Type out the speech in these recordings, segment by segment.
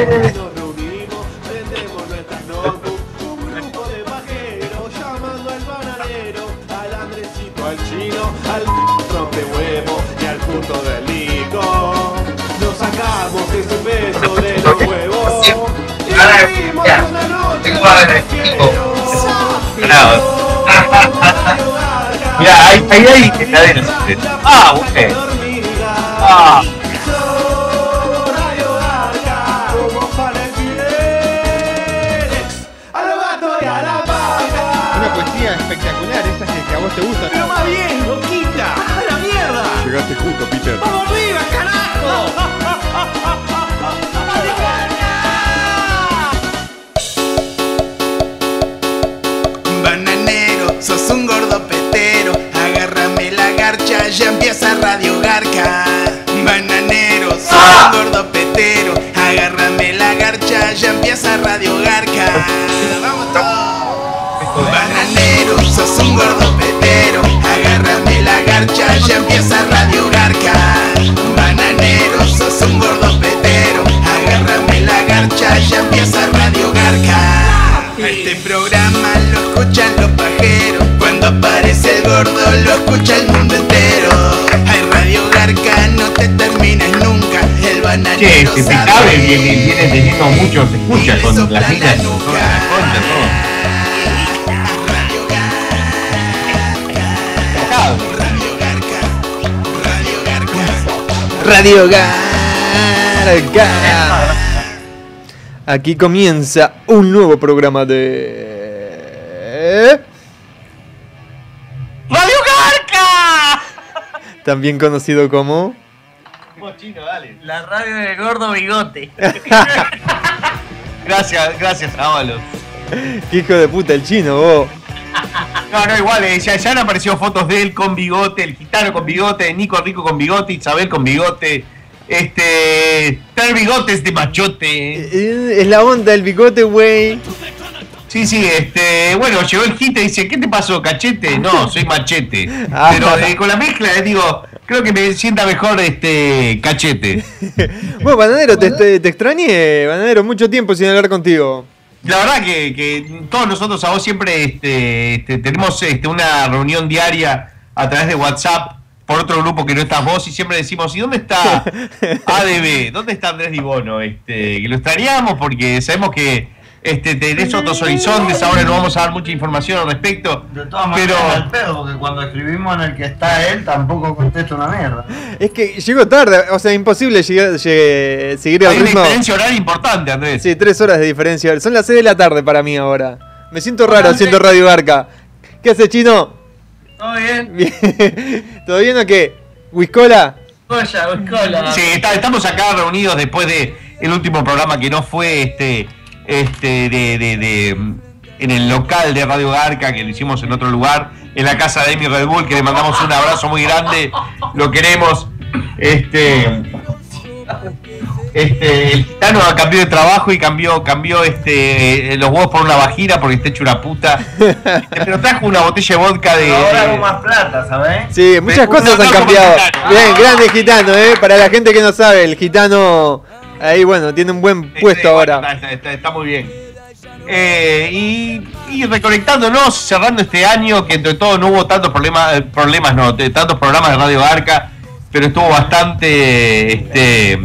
Nos reunimos, prendemos nuestras notebooks, un grupo de pajeros llamando al bananero, al Andresito, al chino, al rompehuevo y al punto del lico. Nos sacamos ese peso de los huevos y Mira, ahí, ahí hay heladera. Ah. Ah, ya empieza Radio Garca. Vamos. Bananero, sos un gordo petero. Agárrame la garcha, ya empieza Radio Garca. Bananero, sos un gordo petero. Agárrame la garcha, ya empieza Radio Garca. Este programa lo escuchan los pajeros. Cuando aparece el gordo, lo escucha el mundo entero. El che, bananero se te sabe. cabe, viene, viene teniendo mucho, se escucha con las la minas, con nuca. toda la concha, todo. Radio Garca, Tocado. Radio Garca, Radio Garca. Radio Garca. Aquí comienza un nuevo programa de... ¡Radio Garca! También conocido como... Vos, chino, dale. La radio del gordo bigote. Gracias, gracias, Ábalos. Qué hijo de puta el chino, vos. No, no, igual, eh, ya, ya han aparecido fotos de él con bigote, el gitano con bigote, Nico Rico con bigote, Isabel con bigote. Este. Traer bigotes de machote. Eh, Es la onda del bigote, güey. Sí, sí, este. Bueno, llegó el hit y dice: ¿Qué te pasó, cachete? No, soy machete. Ah. Pero eh, con la mezcla, eh, digo, creo que me sienta mejor este. Cachete. Bueno, Bananero, te, te, te extrañé, Bananero, mucho tiempo sin hablar contigo. La verdad que, que todos nosotros a vos siempre este, este, tenemos este, una reunión diaria a través de WhatsApp por otro grupo que no estás vos y siempre decimos, ¿y dónde está ADB? ¿Dónde está Andrés Dibono? Este, que lo extrañamos porque sabemos que este, tenés otros horizontes, ahora no vamos a dar mucha información al respecto. De todas Pero- maneras, al pedo, porque cuando escribimos en el que está él, tampoco contesta una mierda. Es que llegó tarde, o sea, imposible llegar, llegue- seguir Hay el una diferencia horaria importante, Andrés. Sí, tres horas de diferencia. Son las 6 de la tarde para mí ahora. Me siento raro haciendo Radio Barca. ¿Qué hace, chino? ¿Todo bien? Bien. ¿Todo bien o qué? ¿Wiscola? Coya, cola. Sí, está- estamos acá reunidos después de el último programa que no fue este, este de, de- de, en el local de Radio Garca, que lo hicimos en otro lugar, en la casa de Emi Red Bull, que le mandamos un abrazo muy grande, lo queremos. Este, este, el gitano cambió de trabajo y cambió, cambió este, los huevos por una vagina porque está hecho una puta. Este, Pero trajo una botella de vodka de. Ahora hago más plata, ¿sabes? Sí, muchas cosas han cambiado. Bien, grande gitano, ¿eh? Para la gente que no sabe, el gitano ahí, bueno, tiene un buen puesto bueno, ahora. Está, está- está muy bien. Eh, y, y reconectándonos, cerrando este año, que entre todo no hubo tantos problemas, eh, problemas no, de- tantos programas de Radio Arca, pero estuvo bastante este,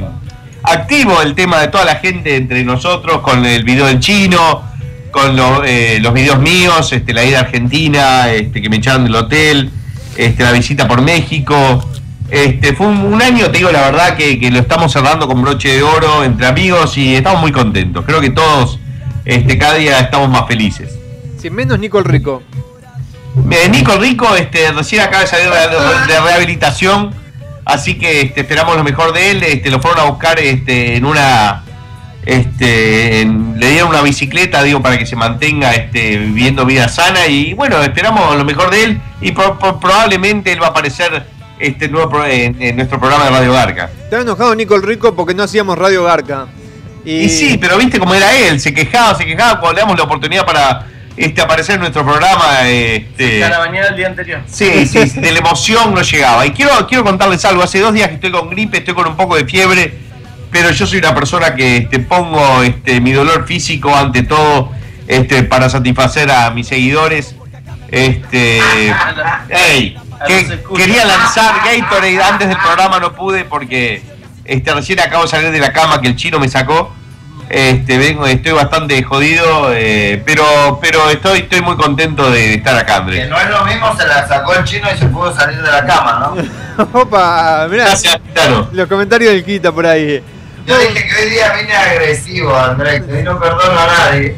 activo el tema de toda la gente entre nosotros, con el video del chino, con lo- eh, los videos míos, este, la ida a Argentina, este, que me echaron del hotel, este, la visita por México, Este, fue un, un año, te digo la verdad, que, que lo estamos cerrando con broche de oro entre amigos y estamos muy contentos. Creo que todos, este, cada día estamos más felices. Sin menos Nico el Rico. Eh, Nico Rico este, recién acaba de salir de, rehabilitación, así que este, esperamos lo mejor de él. Este, lo fueron a buscar este, en una. Este, en- le dieron una bicicleta, digo, para que se mantenga este, viviendo vida sana. Y bueno, esperamos lo mejor de él. Y pro- pro- probablemente él va a aparecer este, nuevo pro- en, en nuestro programa de Radio Garca. Estaba enojado Nico el Rico porque no hacíamos Radio Garca. Y sí, pero viste cómo era él, se quejaba, se quejaba cuando le damos la oportunidad para este, aparecer en nuestro programa. Este, A la mañana del día anterior. Sí, sí, de la emoción no llegaba. Y quiero, quiero contarles algo. Hace dos días que estoy con gripe, estoy con un poco de fiebre, pero yo soy una persona que este, pongo este, mi dolor físico ante todo este, para satisfacer a mis seguidores. Este, ey, que quería lanzar Gatorade antes del programa, no pude porque este, recién acabo de salir de la cama que el chino me sacó. Este, vengo, estoy bastante jodido, eh, pero, pero estoy, estoy muy contento de estar acá, Andrés. Que no es lo mismo, se la sacó el chino y se pudo salir de la cama, ¿no? Opa, mirá. Gracias. Los comentarios del Quita por ahí. Yo dije que hoy día vine agresivo, Andrés, que hoy no perdono a nadie.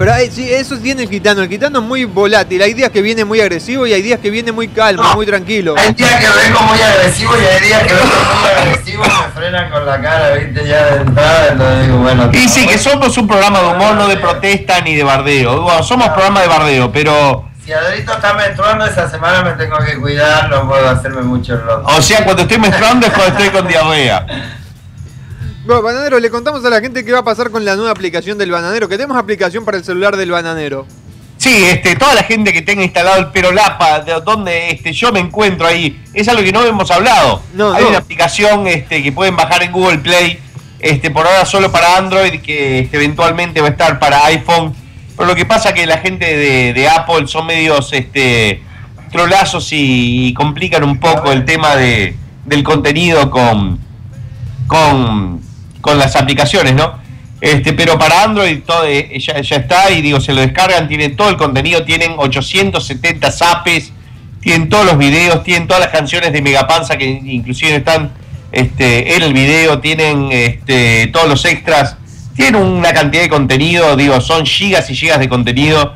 Pero eh, sí, eso tiene el Quitano. El Quitano es muy volátil. Hay días que viene muy agresivo y hay días que viene muy calmo, muy tranquilo. Hay días que vengo muy agresivo y hay días que vengo muy agresivo y me frenan con la cara, viste, ya de entrada, entonces digo, bueno. Y sí, que somos un programa de humor, no de protesta ni de bardeo. Bueno, somos programa de bardeo, pero. Si Adrito está menstruando esa semana me tengo que cuidar, no puedo hacerme mucho loco. O sea, cuando estoy menstruando es cuando estoy con diarrea. Bueno, Bananero, le contamos a la gente qué va a pasar con la nueva aplicación del Bananero. Que tenemos aplicación para el celular del Bananero. Sí, este, toda la gente que tenga instalado el Perolapa, de donde este, yo me encuentro ahí, es algo que no hemos hablado. No, Hay no. una aplicación este, que pueden bajar en Google Play, este, por ahora solo para Android, que este, eventualmente va a estar para iPhone. Pero lo que pasa que la gente de, de Apple son medios este, trolazos y, y complican un poco el tema de, del contenido con, con, con las aplicaciones, ¿no? Este, pero para Android todo, eh, ya, está y digo, se lo descargan, tienen todo el contenido, tienen 870 zapes, tienen todos los videos, tienen todas las canciones de Megapanza que inclusive están este, en el video, tienen este, todos los extras, tienen una cantidad de contenido, digo, son gigas y gigas de contenido.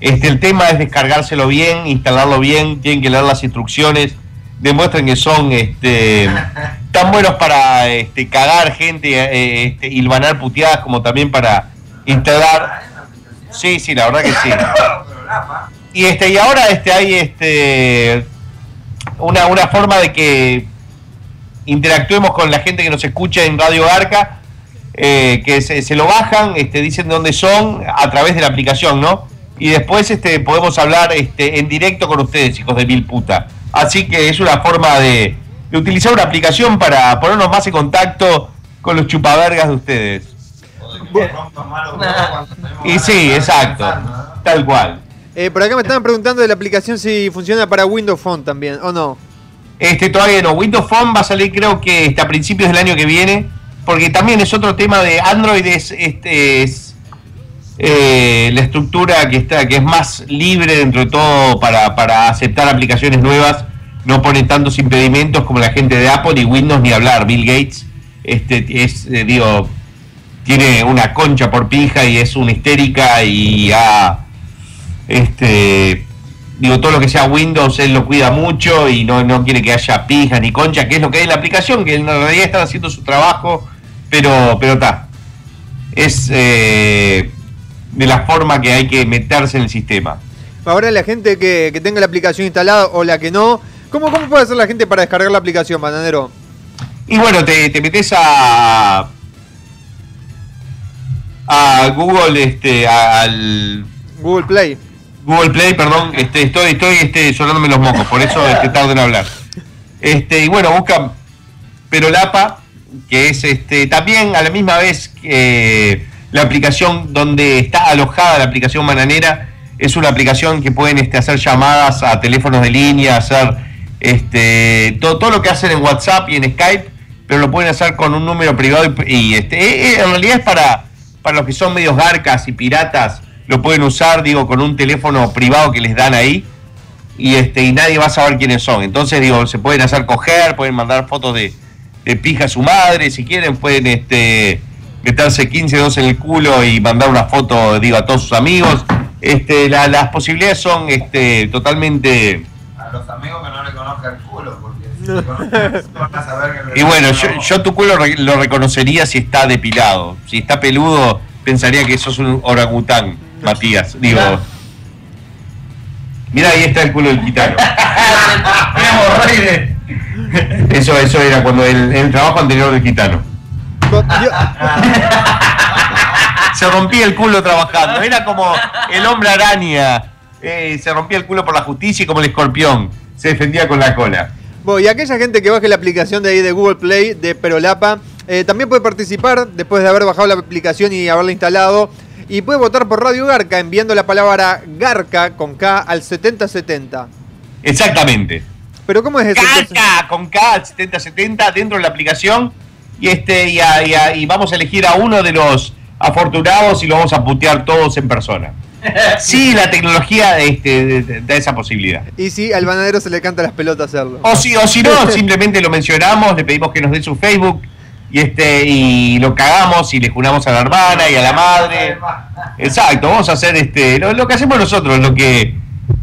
Este, el tema es descargárselo bien, instalarlo bien, tienen que leer las instrucciones, demuestren que son este, tan buenos para este, cagar gente, eh, este, hilvanar puteadas como también para instalar. Sí, sí, la verdad que sí. Y este, y ahora este hay este una, una forma de que interactuemos con la gente que nos escucha en Radio Arca, eh, que se, se lo bajan, este, dicen dónde son a través de la aplicación, ¿no? Y después este, podemos hablar este, en directo con ustedes, hijos de mil puta. Así que es una forma de, de utilizar una aplicación para ponernos más en contacto con los chupavergas de ustedes. Y sí, exacto, tal cual. Eh, por acá me estaban preguntando de la aplicación si funciona para Windows Phone también, ¿o no? Este todavía no. Windows Phone va a salir creo que este, a principios del año que viene. Porque también es otro tema de Android, es, este, es eh, la estructura que está, que es más libre dentro de todo para, para aceptar aplicaciones nuevas. No pone tantos impedimentos como la gente de Apple y Windows ni hablar. Bill Gates este, es, eh, digo, tiene una concha por pija y es una histérica y ha este digo todo lo que sea Windows él lo cuida mucho y no, no quiere que haya pijas ni concha que es lo que hay en la aplicación que en realidad están haciendo su trabajo pero pero está es eh, de la forma que hay que meterse en el sistema Ahora la gente que, que tenga la aplicación instalada o la que no, ¿cómo, ¿cómo puede hacer la gente para descargar la aplicación, Bananero? y bueno te, te metes a a Google este al Google Play. Google Play, perdón, este, estoy, estoy este, sonándome los mocos, por eso este, tardo en hablar. Este, y bueno, buscan Perolapa, que es este, también a la misma vez que la aplicación donde está alojada la aplicación Bananera, es una aplicación que pueden este, hacer llamadas a teléfonos de línea, hacer este, todo, todo lo que hacen en WhatsApp y en Skype, pero lo pueden hacer con un número privado y, este, eh, eh, en realidad es para, para los que son medios garcas y piratas, lo pueden usar, digo, con un teléfono privado que les dan ahí. y este y nadie va a saber quiénes son. Entonces digo, se pueden hacer coger, pueden mandar fotos de, de pija a su madre, si quieren pueden este meterse 15 dos en el culo y mandar una foto, digo, a todos sus amigos. Este, la- las posibilidades son este, totalmente los amigos que no le conozcan el culo, porque si le conocen van a saber que Y bueno, yo, yo tu culo re- lo reconocería si está depilado. Si está peludo, pensaría que sos un orangután, Matías. Digo. Mira, ahí está el culo del gitano. Eso, eso era cuando el, el trabajo anterior del gitano. Se rompía el culo trabajando. Era como el hombre araña. Eh, se rompía el culo por la justicia y como el escorpión. Se defendía con la cola. Bueno, y aquella gente que baje la aplicación de ahí de Google Play de Perolapa eh, también puede participar después de haber bajado la aplicación y haberla instalado. Y puede votar por Radio Garca enviando la palabra Garca con K al 7070. Exactamente. Pero ¿cómo es eso? Caca con K 7070 dentro de la aplicación y este y, a- y a- y vamos a elegir a uno de los afortunados y lo vamos a putear todos en persona. Sí, la tecnología este, da esa posibilidad. Y si al banadero se le canta las pelotas hacerlo. O si, o si no, simplemente lo mencionamos, le pedimos que nos dé su Facebook y este y lo cagamos y le juramos a la hermana y a la madre. Exacto, vamos a hacer este lo, lo que hacemos nosotros, lo que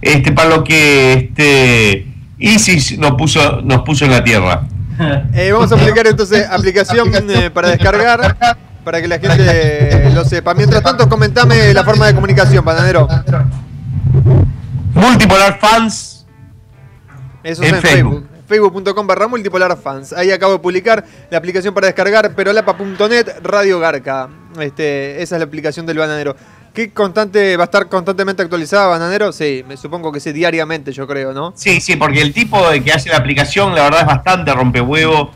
este para lo que este Isis nos puso nos puso en la tierra. Eh, vamos a aplicar entonces aplicación eh, para descargar para que la gente lo sepa. Mientras tanto, comentame la forma de comunicación, bananero. Multipolar Fans Eso es En en Facebook. Facebook. Facebook.com barra multipolar fans. Ahí acabo de publicar la aplicación para descargar, perolapa.net, Radio Garca. Este, esa es la aplicación del bananero. ¿Qué constante va a estar constantemente actualizada, bananero? Sí, me supongo que sí, diariamente, yo creo, ¿no? Sí, sí, porque el tipo de que hace la aplicación, la verdad es bastante rompehuevo.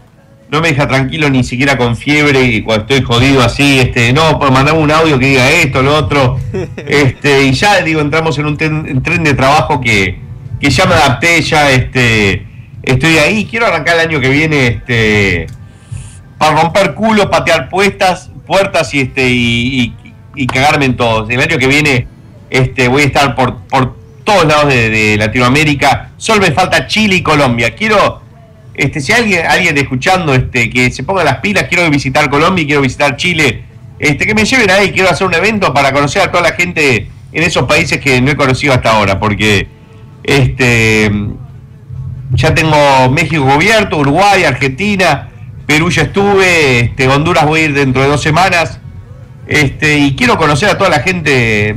No me deja tranquilo ni siquiera con fiebre y cuando estoy jodido así, este, no, por mandarme un audio que diga esto, lo otro. Este, y ya digo, entramos en un tren, en tren de trabajo que, que ya me adapté, ya este, estoy ahí. Quiero arrancar el año que viene, este, para romper culos, patear puestas, puertas y este, y, y- y cagarme en todos. El año que viene, este, voy a estar por, por todos lados de, de Latinoamérica. Solo me falta Chile y Colombia. Quiero, este, si alguien, alguien escuchando, este, que se ponga las pilas, quiero visitar Colombia y quiero visitar Chile, este, que me lleven ahí, quiero hacer un evento para conocer a toda la gente en esos países que no he conocido hasta ahora, porque este ya tengo México cubierto, Uruguay, Argentina, Perú ya estuve, este, Honduras voy a ir dentro de dos semanas. Este, y quiero conocer a toda la gente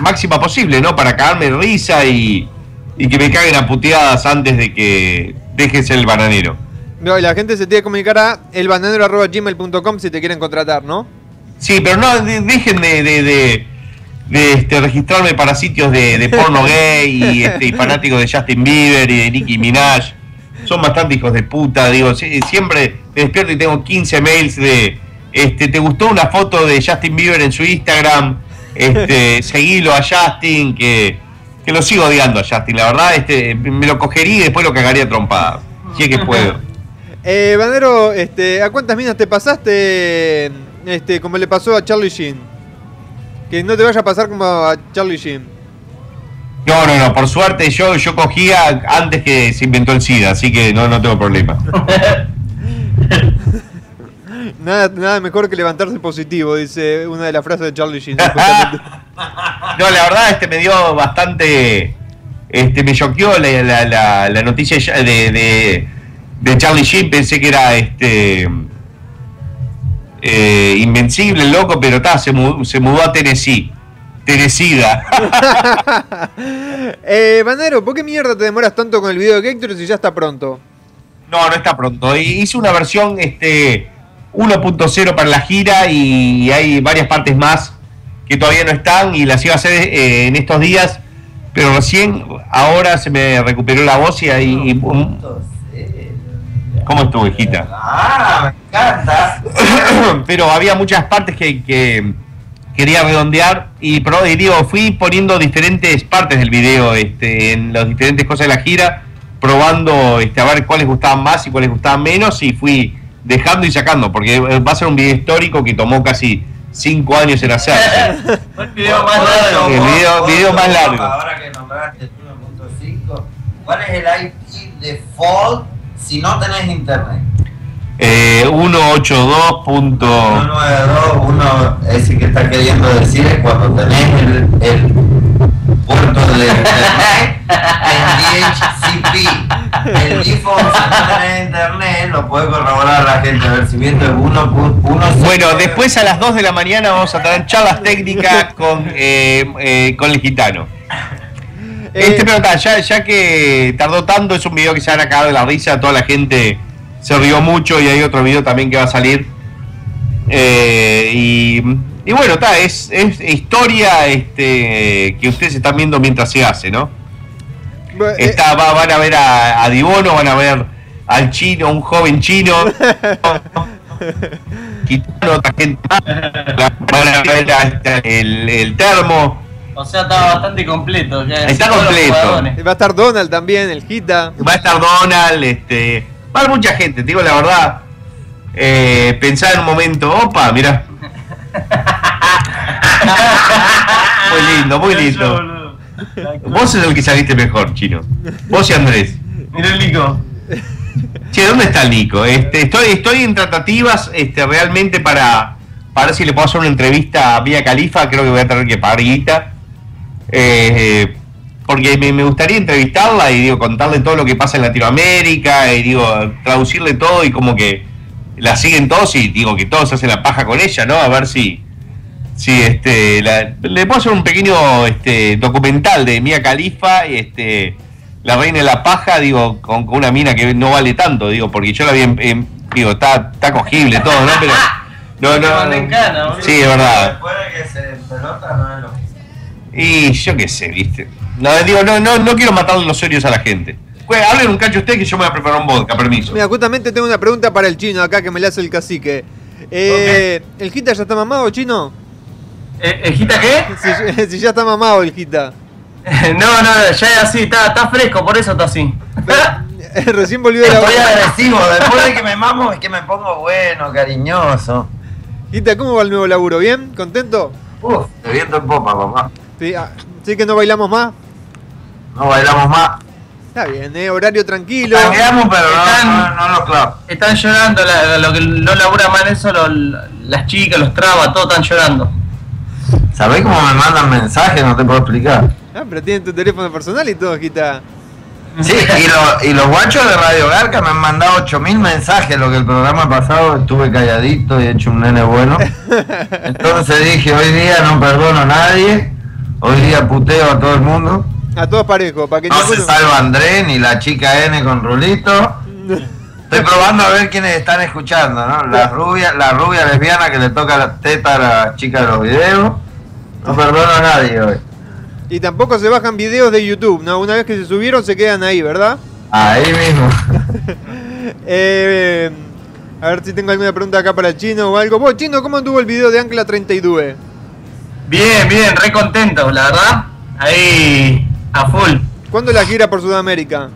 máxima posible, ¿no? Para cagarme risa y, y que me caguen a puteadas antes de que deje ser el bananero. No, y la gente se tiene que comunicar a elbananero.gmail.com si te quieren contratar, ¿no? Sí, pero no de- dejen de, de, de- de, este, registrarme para sitios de, porno gay y, este, y fanáticos de Justin Bieber y de Nicki Minaj. Son bastante hijos de puta, digo, sie- siempre me despierto y tengo 15 mails de, este, ¿te gustó una foto de Justin Bieber en su Instagram? Este, seguilo a Justin, que, que lo sigo odiando a Justin, la verdad, este, me lo cogería y después lo cagaría a trompadas, si es que puedo. Eh, Banero, este, ¿a cuántas minas te pasaste este, como le pasó a Charlie Sheen? Que no te vaya a pasar como a Charlie Sheen. No, no, no, por suerte yo, yo cogía antes que se inventó el SIDA, así que no, no tengo problema. Nada, nada mejor que levantarse positivo, dice una de las frases de Charlie Sheen. No, la verdad este me dio bastante, este me choqueó la, la, la, la noticia de, de, de Charlie Sheen, pensé que era este eh, invencible, loco, pero está, se, mu- se mudó a Tennessee. Tennesida. eh, Banero, ¿por qué mierda te demoras tanto con el video de Gator si ya está pronto? No, no está pronto. Hice una versión este 1.0 para la gira y hay varias partes más que todavía no están y las iba a hacer eh, en estos días, pero recién ahora se me recuperó la voz y ahí... y- ¿Cómo estuvo, hijita? Ah, me encanta. pero había muchas partes que, que quería redondear y, y digo, fui poniendo diferentes partes del video este, en las diferentes cosas de la gira, probando este, a ver cuáles gustaban más y cuáles gustaban menos y fui dejando y sacando, porque va a ser un video histórico que tomó casi cinco años en hacerse. El video más largo. El video- video más largo. Ahora que nombraste el 1.5, ¿Cuál es el IP default si no tenés internet? Eh, 182. punto- 192, ese que está queriendo decir es cuando tenés el, el puerto de internet en DHCP. El no tenés internet lo puede corroborar la gente. A ver si viendo el 1.1. Bueno, después a las 2 de la mañana vamos a tener charlas técnicas con, eh, eh, con el gitano. Este, pero ta, ya, ya que tardó tanto, es un video que se van a cagar de la risa, toda la gente se rió mucho y hay otro video también que va a salir. Eh, y, y bueno, está, es, es historia este, que ustedes están viendo mientras se hace, ¿no? Bu- eh, Está, va- van a ver a, a Dibono, van a ver al chino, un joven chino. Gitano, otra gente. Van a ver a este, el, el termo. O sea, estaba bastante completo. ya Está completo. Va a estar Donald también, el Gita. Va a estar Donald, este, va a haber mucha gente, te digo la verdad. Eh, pensar en un momento, opa, mira. muy lindo, muy lindo. Vos es el que saliste mejor, chino. Vos y Andrés. Mira el Nico. Che, ¿dónde está el Nico? Este, estoy, estoy en tratativas este, realmente para, para ver si le puedo hacer una entrevista a Vía Califa. Creo que voy a tener que pagar guita. Eh, porque me, me gustaría entrevistarla y digo, contarle todo lo que pasa en Latinoamérica y digo, traducirle todo y como que la siguen todos y digo que todos hacen la paja con ella, ¿no? A ver si, si este, la- le puedo hacer un pequeño este, documental de Mía Califa y este, la reina de la paja, digo, con, con una mina que no vale tanto, digo, porque yo la vi en, en- digo, está, está cogible todo, ¿no? Pero no, no, cana, boludo. sí, es verdad. Después de que se pelota no es lo mismo. Y yo qué sé, viste. No, digo, no, no, no quiero matarle los serios a la gente. Pues, hablen un cacho usted que yo me voy a preparar un vodka, permiso. Mira, justamente tengo una pregunta para el chino acá que me la hace el cacique. Eh, ¿El Gita ya está mamado, chino? ¿El, el Gita qué? Si, si ya está mamado el Gita. No, no, ya es así, está, está fresco, por eso está así. Recién volvió de Estoy la... agresivo, después de que me mamo es que me pongo bueno, cariñoso. Gita, ¿cómo va el nuevo laburo? ¿Bien? ¿Contento? Uf, te viento en popa, papá. Sí, ah, ¿sí que no bailamos más? No bailamos más. Está bien, ¿eh? Horario tranquilo. Pero no, Están- no, no los clavos. Están llorando, la- lo que no labura más en eso, lo- las chicas, los trabas, todos están llorando. ¿Sabés cómo me mandan mensajes? No te puedo explicar. Ah, pero tienen tu teléfono personal y todo, Gita. Sí, y, lo- y los guachos de Radio Garca me han mandado 8000 mensajes, lo que el programa pasado estuve calladito y he hecho un nene bueno. Entonces dije, hoy día no perdono a nadie, hoy día puteo a todo el mundo. A todos parejos, para que No se salva Andrés ni la chica N con Rulito. Estoy probando a ver quiénes están escuchando, ¿no? La rubia, la rubia lesbiana que le toca la teta a la chica de los videos. No perdono a nadie hoy. Y tampoco se bajan videos de YouTube, ¿no? Una vez que se subieron se quedan ahí, ¿verdad? Ahí mismo. Eh, a ver si tengo alguna pregunta acá para el chino o algo. Vos, chino, ¿cómo anduvo el video de Ancla 32? Bien, bien, re contento, la verdad. Ahí, a full. ¿Cuándo la gira por Sudamérica?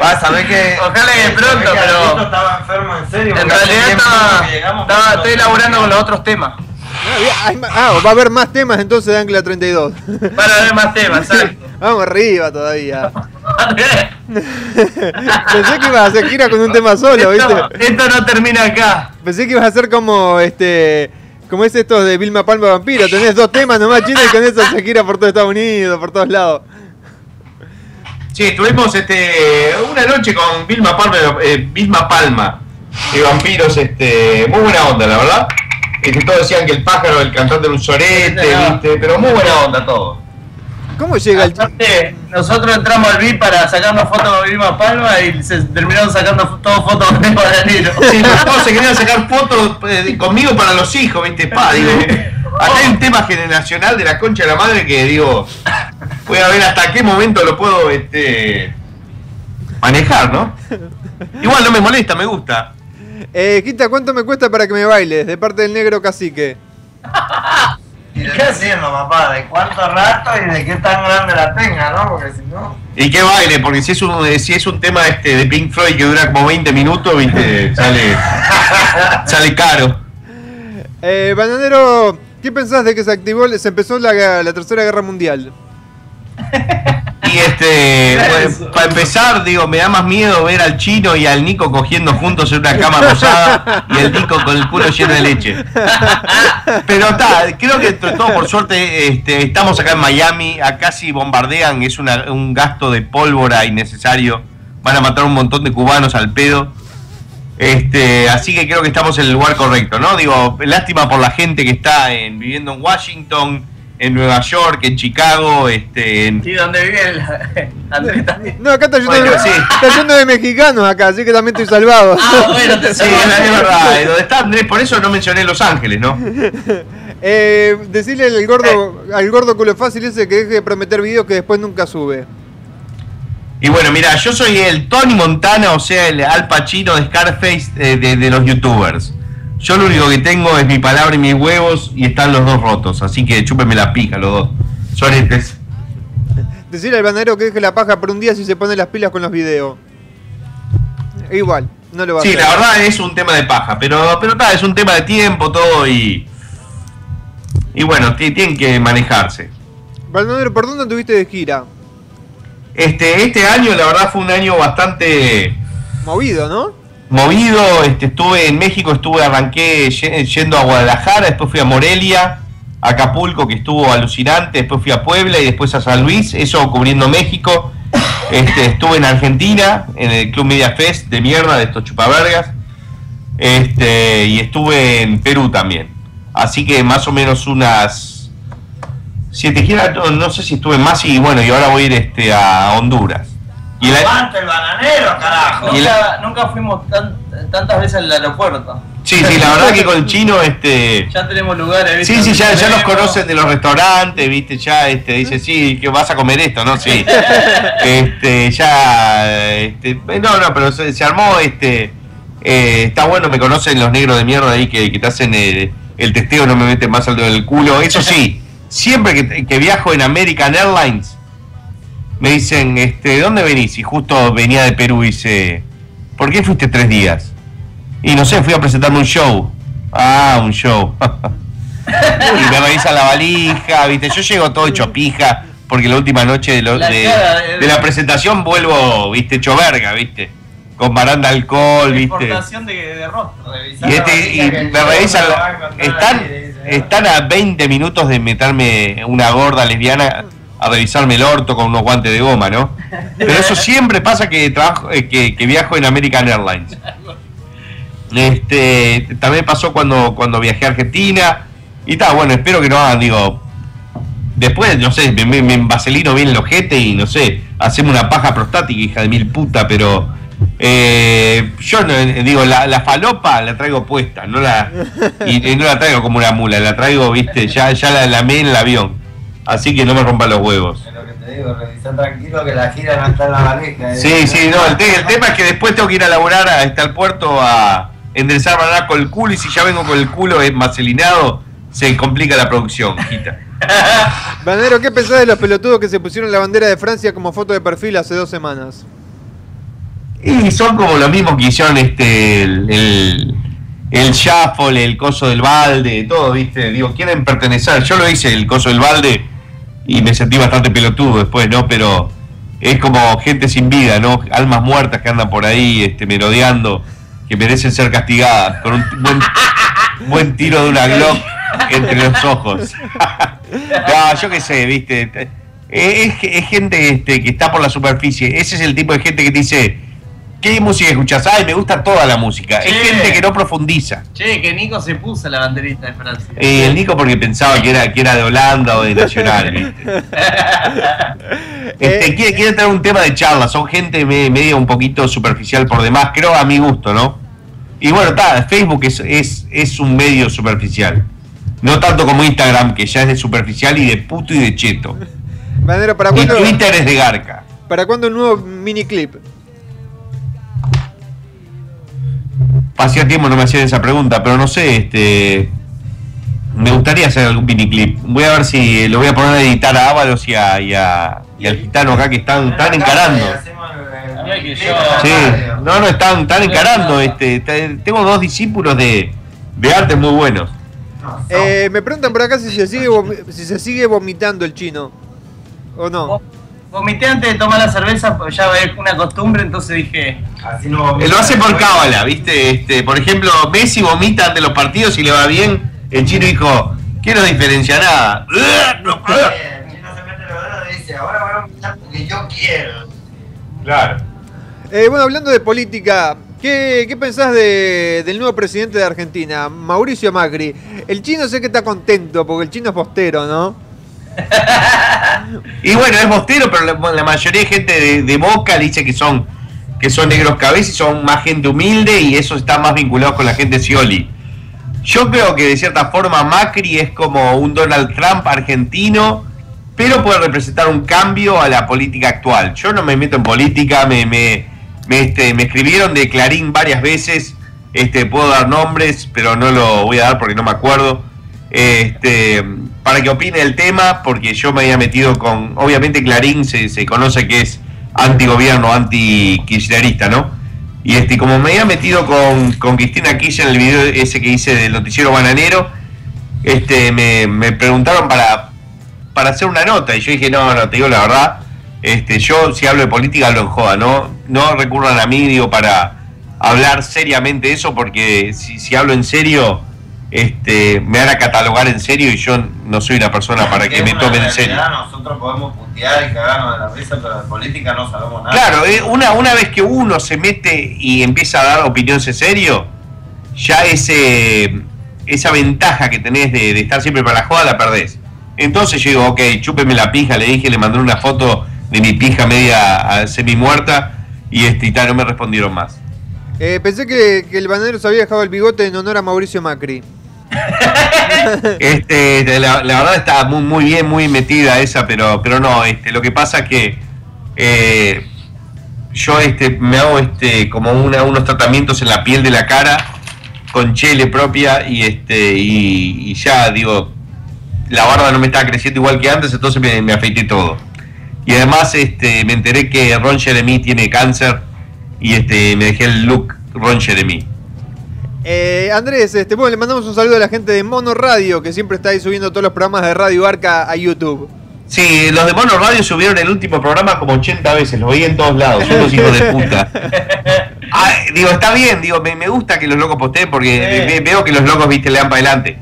Vas a ver que. Ojalá que pronto, pero estaba enfermo en serio. en realidad 10 estaba, que estaba- estoy sé. elaborando con los otros temas. Ah, hay ah, va a haber más temas entonces de Ancla 32. Para ver más temas, ¿sabes? Vamos arriba todavía. Pensé que ibas a hacer gira con un tema solo, ¿viste? esto, esto no termina acá. Pensé que ibas a hacer como este. Como es esto de Vilma Palma Vampiro. Tenés dos temas nomás, chino, y con eso se gira por todo Estados Unidos, por todos lados. Sí, estuvimos este, una noche con Vilma Palma, eh, Vilma Palma de Vampiros, este, muy buena onda, la verdad. Este, todos decían que el pájaro, el cantante era un sorete, ¿viste? pero muy buena onda todo. ¿Cómo llega el? Aparte, nosotros entramos al VIP para sacarnos fotos con Vilma Palma y se terminaron sacando todas fotos con. Sí, pero todos se querían sacar fotos eh, conmigo para los hijos, ¿viste? Pa, digo, acá hay un tema generacional de la concha de la madre que digo, voy a ver hasta qué momento lo puedo este, manejar, ¿no? Igual no me molesta, me gusta. Eh, Quita, ¿cuánto me cuesta para que me bailes? De parte del negro cacique. ¿Y de qué haciendo, papá? ¿De cuánto rato y de qué tan grande la tenga, no? Porque si no. Y que baile, porque si es un, si es un tema este de Pink Floyd que dura como 20 minutos, viste, sale, sale caro. Eh, Bananero, ¿qué pensás de que se activó, se empezó la, la tercera guerra mundial? Y este, para empezar, digo, me da más miedo ver al chino y al Nico cogiendo juntos en una cama rosada y el Nico con el culo lleno de leche. Pero está, creo que todo, por suerte, este, estamos acá en Miami, acá si bombardean es una- un gasto de pólvora innecesario. Van a matar un montón de cubanos al pedo. Este, así que creo que estamos en el lugar correcto, ¿no? Digo, lástima por la gente que está en, viviendo en Washington, en Nueva York, en Chicago, este, en, ¿Y dónde vive el Andrés también? No, acá está yendo, Bueno, de, sí. está yendo de mexicanos acá, así que también estoy salvado. Ah, bueno, te Sí, es verdad. Donde está Andrés, por eso no mencioné Los Ángeles, ¿no? Eh, decirle al gordo, al gordo culo fácil ese que deje de prometer videos que después nunca sube. Y bueno, mira, yo soy el Tony Montana, o sea, el Al Pacino de Scarface eh, de, de los youtubers. Yo lo único que tengo es mi palabra y mis huevos y están los dos rotos, así que chúpenme la pija los dos. Soretes. Decirle al bananero que deje la paja por un día si se pone las pilas con los videos. Igual, no lo va a Sí, la verdad es un tema de paja, pero pero está, es un tema de tiempo todo y y bueno, ti- tienen que manejarse. Bananero, ¿por dónde anduviste de gira? Este este año la verdad fue un año bastante Movido, ¿no? Movido, este, estuve en México, estuve, arranqué ye- yendo a Guadalajara, después fui a Morelia, a Acapulco, que estuvo alucinante, después fui a Puebla y después a San Luis, eso cubriendo México. Este, estuve en Argentina, en el Club Media Fest de mierda, de estos chupavergas. Este, y estuve en Perú también. Así que más o menos unas siete giras, no, no sé si estuve más y bueno, y ahora voy a ir este, a Honduras. Y la- ¡Aguante el bananero, carajo! Y Nunca, nunca fuimos tan- tantas veces al aeropuerto. Sí, sí, la verdad que con el chino, este. Ya tenemos lugares, ¿viste? Sí, sí, ya, ya nos conocen de los restaurantes, viste, ya este, dice, sí, que vas a comer esto, ¿no? Sí. Este, ya, este, no, no, pero se, se armó, este, eh, está bueno, me conocen los negros de mierda ahí que, que te hacen el, el testeo, no me meten más al dedo del culo. Eso sí, siempre que, que viajo en American Airlines, me dicen, este, ¿de dónde venís? Y justo venía de Perú y dice, ¿por qué fuiste tres días? Y no sé, fui a presentarme un show. Ah, un show. y me revisan la valija, viste, yo llego todo hecho pija, porque la última noche de, lo- La de- cara de- de la presentación vuelvo, viste, hecho verga, viste, con baranda de alcohol, viste. De, de rostro. Y, este, y me revisan, están, están a 20 minutos de meterme una gorda lesbiana a revisarme el orto con unos guantes de goma, ¿no? Pero eso siempre pasa que trabajo, eh, que, viajo en American Airlines. Este, también pasó cuando, cuando viajé a Argentina. Y tal, bueno, espero que no hagan, digo. Después, no sé, me, me, me vaselino bien el ojete y no sé, hacemos una paja prostática, hija de mil puta, pero. eh, yo no, eh, digo, la, la falopa la traigo puesta, no la. Y, no la traigo como una mula, la traigo, viste, ya, ya la lamé en el avión. Así que no me rompan los huevos. Es lo que te digo, revisá tranquilo que la gira no está en la valija. eh. Sí, sí, no, el, te- el tema es que después tengo que ir a laburar a, este, al puerto a enderezar banana con el culo y si ya vengo con el culo macelinado, se complica la producción, hijita. Bananero, ¿qué pensás de los pelotudos que se pusieron la bandera de Francia como foto de perfil hace dos semanas? Y son como lo mismo que hicieron este el, el, el shuffle, el coso del balde, todo, viste, digo, quieren pertenecer. Yo lo hice el coso del balde y me sentí bastante pelotudo después, ¿no? Pero es como gente sin vida, ¿no? Almas muertas que andan por ahí este, merodeando, que merecen ser castigadas con un buen, buen tiro de una Glock entre los ojos. yo qué sé, viste. Es, es gente este, que está por la superficie. Ese es el tipo de gente que te dice, ¿qué música escuchás? Ay, me gusta toda la música. Es gente que no profundiza. Che, que Nico se puso la banderita de Francia. Eh, el Nico porque pensaba que era, que era de Holanda o de Nacional, ¿viste? Este, quiere, quiere traer un tema de charla, son gente me- medio un poquito superficial por demás, creo a mi gusto, ¿no? Y bueno, está, Facebook es, es, es un medio superficial. No tanto como Instagram, que ya es de superficial y de puto y de cheto. Bananero, ¿para Y cuándo, Twitter es de garca. ¿para cuándo un nuevo mini Hacía tiempo no me hacían esa pregunta, pero no sé, este. Me gustaría hacer algún miniclip. Voy a ver si lo voy a poner a editar a Ábalos y, a, y, a- y al gitano acá que están, están encarando. Sí, no, no, están, están encarando. Este, te- tengo dos discípulos de, de arte muy buenos. Eh, me preguntan por acá si se sigue, si se sigue vomitando el chino. ¿O no? Vomité antes de tomar la cerveza, pues ya es una costumbre, entonces dije. Así no Lo hace por cábala, ¿viste? Este, por ejemplo, Messi vomita ante los partidos y le va bien. El chino dijo, ¿qué no diferencia nada? No. El chino se mete los dedos y dice, ahora voy a vomitar porque yo quiero. Claro. Eh, bueno, hablando de política, ¿qué, qué pensás de- del nuevo presidente de Argentina, Mauricio Macri? El chino sé que está contento porque el chino es postero, ¿no? Y bueno, es bostero, pero la, mayoría de gente de, de Boca dice que son que son negros cabezas y son más gente humilde y eso está más vinculado con la gente Scioli. Yo creo que de cierta forma Macri es como un Donald Trump argentino, pero puede representar un cambio a la política actual. Yo no me meto en política, me, me, me, este, me escribieron de Clarín varias veces, este, puedo dar nombres, pero no lo voy a dar porque no me acuerdo. Este, para que opine el tema, porque yo me había metido con. Obviamente, Clarín se, se conoce que es antigobierno, anti-kirchnerista, ¿no? Y este, como me había metido con, con Cristina Kirchner en el video ese que hice del noticiero bananero, este, me, me preguntaron para, para hacer una nota. Y yo dije, no, no, te digo la verdad. Este, yo si hablo de política hablo en joda, ¿no? No recurran a mí, digo, para hablar seriamente eso, porque si, si hablo en serio, este, me van a catalogar en serio y yo no soy una persona para que me tomen en serio. Nosotros podemos putear y cagarnos de la risa, pero de política no sabemos nada. Claro, eh, una, una vez que uno se mete y empieza a dar opiniones en serio, ya ese, esa ventaja que tenés de, de estar siempre para la joda la perdés. Entonces yo digo, ok, chúpeme la pija, le dije, le mandé una foto de mi pija media semi muerta y este, y tal, no me respondieron más. Eh, pensé que, que el bananero se había dejado el bigote en honor a Mauricio Macri. Este, la, la verdad está muy, muy bien, muy metida esa, pero, pero no, este, lo que pasa es que eh, yo este, me hago este, como una, unos tratamientos en la piel de la cara con chele propia y este y, ya digo la barba no me estaba creciendo igual que antes entonces me, me afeité todo y además este me enteré que Ron Jeremy tiene cáncer y este me dejé el look Ron Jeremy Eh, Andrés, este, bueno, le mandamos un saludo a la gente de Mono Radio, que siempre está ahí subiendo todos los programas de Radio Arca a YouTube. Sí, los de Mono Radio subieron el último programa como 80 veces, lo veía en todos lados, son unos hijos de puta. Ah, digo, está bien, digo, me, me gusta que los locos posteen porque Sí. veo que los locos, viste, le dan para adelante.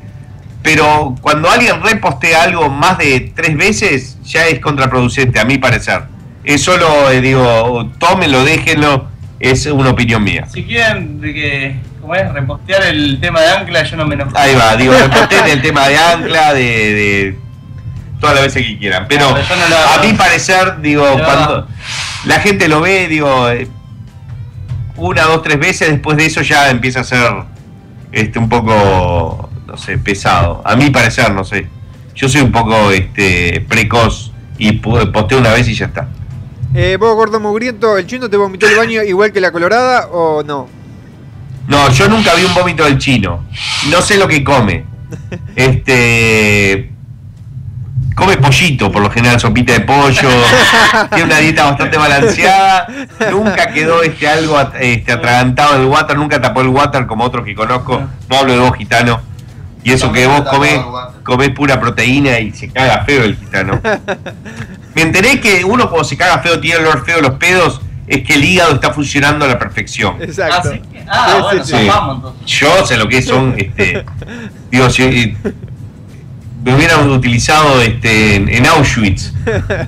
Pero cuando alguien repostea algo más de tres veces, ya es contraproducente, a mi parecer. Es solo, eh, digo, tómenlo, déjenlo, es una opinión mía. Si quieren de que, ¿cómo es? Repostear el tema de Ancla, yo no me enojo. Ahí va, digo, reposteen el tema de ancla, de, de todas las veces que quieran. Pero No, no lo a mi parecer, digo, cuando la gente lo ve, digo, eh, una, dos, tres veces, después de eso ya empieza a ser este un poco, no sé, pesado. A mi parecer, no sé. Yo soy un poco este precoz y posteo una vez y ya está. Eh, vos, gordo mugriento, ¿el chino te vomitó el baño igual que la colorada o no? No, yo nunca vi un vómito del chino. No sé lo que come. Este. Come pollito, por lo general, sopita de pollo. tiene una dieta bastante balanceada. Nunca quedó este algo este, atragantado en el water. Nunca tapó el water como otros que conozco. No hablo de vos, gitano. Y eso que vos comés, comés pura proteína y se caga feo el gitano. Me enteré que uno cuando se caga feo, tiene olor feo los pedos, es que el hígado está funcionando a la perfección. Exacto. Así que- ah, Sí, bueno, sí, sí. vamos entonces. Yo sé lo que son, este, digo, si me hubieran utilizado este, en, en Auschwitz,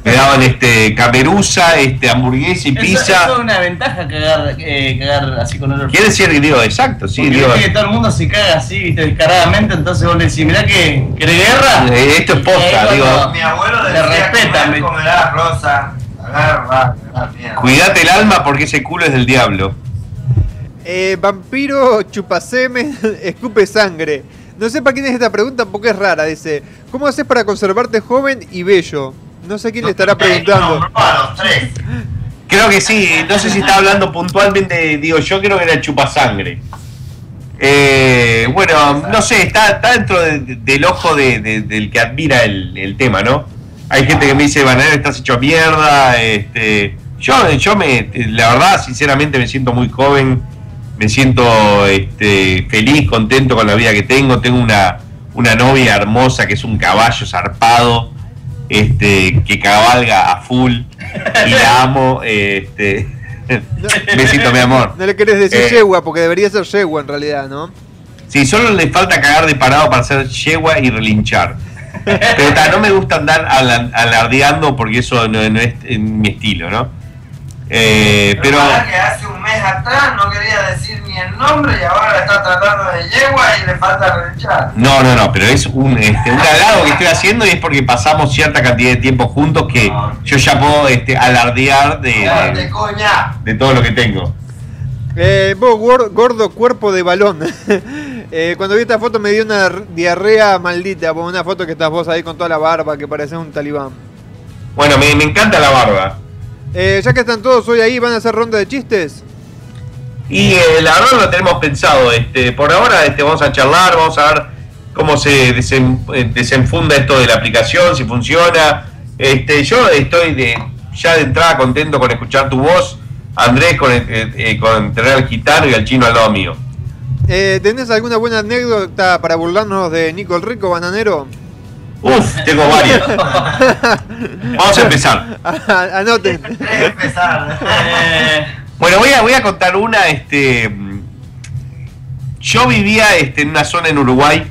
me daban este cameruza, este hamburguesa y Eso, pizza. eso es una ventaja cagar, eh, cagar así con olor. Quiere decir, digo, exacto, sí, digo, que todo el mundo se caga así, viste, descaradamente, entonces vos le decís, mirá que, ¿querés guerra? eh, esto es posta, digo, Mi abuelo Le decía, respetan, comer, ¿viste? comerás rosa, agarra, cuídate el alma porque ese culo es del diablo. Eh, vampiro chupasemen, escupe sangre. No sé para quién es esta pregunta porque es rara. Dice, ¿cómo haces para conservarte joven y bello? No sé quién le estará preguntando. Nombró a los tres. Creo que sí, no sé si está hablando puntualmente, digo, yo creo que era el chupasangre. Eh, bueno, no sé, está, está dentro de- de- del ojo de- de- del que admira el, el tema, ¿no? Hay gente que me dice, Bananero, estás hecho mierda. Este, yo, yo me, la verdad, sinceramente me siento muy joven, me siento este, feliz, contento con la vida que tengo. Tengo una, una novia hermosa que es un caballo zarpado. este, que cabalga a full y la amo. Este, besito, mi amor. No le querés decir Eh. yegua, porque debería ser yegua en realidad, ¿no? Sí, solo le falta cagar de parado para hacer yegua y relinchar. Pero ta, no me gusta andar ala- alardeando porque eso no, no es en mi estilo, ¿no? Eh, pero que hace un mes atrás no quería decir ni el nombre y ahora está tratando de yegua y le falta relinchar. no, no, no, pero es un, este, un halago que estoy haciendo y es porque pasamos cierta cantidad de tiempo juntos que yo ya puedo este, alardear de, de, coña. de todo lo que tengo. Eh, vos, gor- gordo cuerpo de balón. Eh, cuando vi esta foto me dio una diarrea maldita, por una foto que estás vos ahí con toda la barba que pareces un talibán. Bueno, me, me encanta la barba. Eh, ya que están todos hoy ahí, ¿van a hacer ronda de chistes? Y eh, la verdad lo tenemos pensado. Este, por ahora este, vamos a charlar, vamos a ver cómo se desen- eh, desenfunda esto de la aplicación, si funciona. Este, yo estoy de, ya de entrada contento con escuchar tu voz, Andrés, con, eh, eh, con tener al gitano y al chino al lado mío. Eh, ¿Tenés alguna buena anécdota para burlarnos de Nico el Rico, bananero? Uf, tengo varias. Vamos a empezar. Anoten. empezar. Bueno, voy a, voy a contar una. Este, yo vivía este, en una zona en Uruguay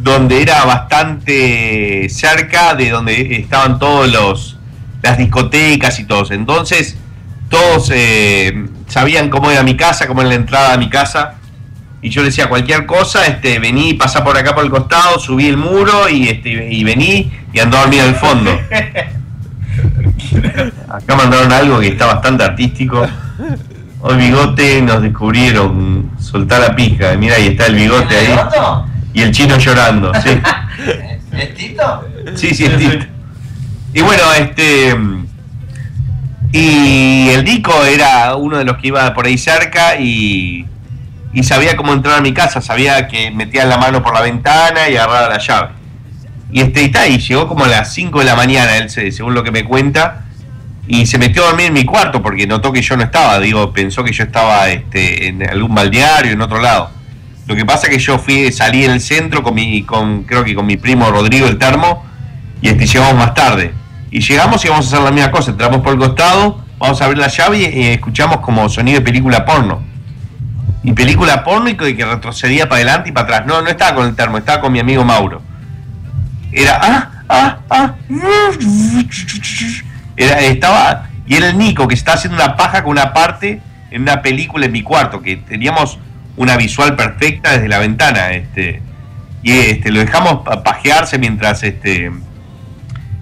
donde era bastante cerca de donde estaban todos los las discotecas y todos. Entonces, todos eh, sabían cómo era mi casa, cómo era la entrada a mi casa. Y yo le decía cualquier cosa, este, vení, pasá por acá por el costado, subí el muro y, este, y vení y andó a dormir al fondo. Acá mandaron algo que está bastante artístico. Hoy bigote nos descubrieron soltar la pija. Mira, ahí está el bigote ahí. Y el chino llorando, sí. ¿Es Tito? Sí, sí, es Tito. Y bueno, este. Y el Dico era uno de los que iba por ahí cerca y, y sabía cómo entrar a mi casa. Sabía que metía la mano por la ventana y agarraba la llave. Y este y llegó como a las 5 de la mañana, él se- según lo que me cuenta, y se metió a dormir en mi cuarto porque notó que yo no estaba. Digo, pensó que yo estaba este, en algún balneario, en otro lado. Lo que pasa es que yo fui, salí en el centro con mi, con, creo que con mi primo Rodrigo el termo, y este, llegamos más tarde. Y llegamos y vamos a hacer la misma cosa, entramos por el costado, vamos a abrir la llave y escuchamos como sonido de película porno. Y película porno y que, retrocedía para adelante y para atrás. No, no estaba con el termo, estaba con mi amigo Mauro. Era, ah, ah, ah. Era, estaba, y era el Nico que está haciendo una paja con una parte en una película en mi cuarto, que teníamos una visual perfecta desde la ventana. Este, y este, lo dejamos pa- pajearse mientras este,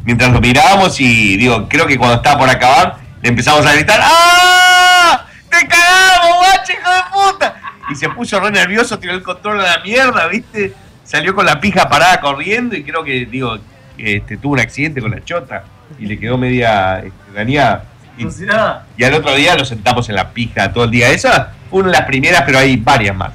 mientras lo mirábamos y digo, creo que cuando estaba por acabar, le empezamos a gritar, ¡Ah! ¡Te cagamos, guacho, hijo de puta! Y se puso re nervioso, tiró el control a la mierda, ¿viste? Salió con la pija parada corriendo y creo que, digo, este, tuvo un accidente con la chota y le quedó media este, dañada. Y, nada. al otro día lo sentamos en la pija todo el día. Esa fue una de las primeras, pero hay varias más.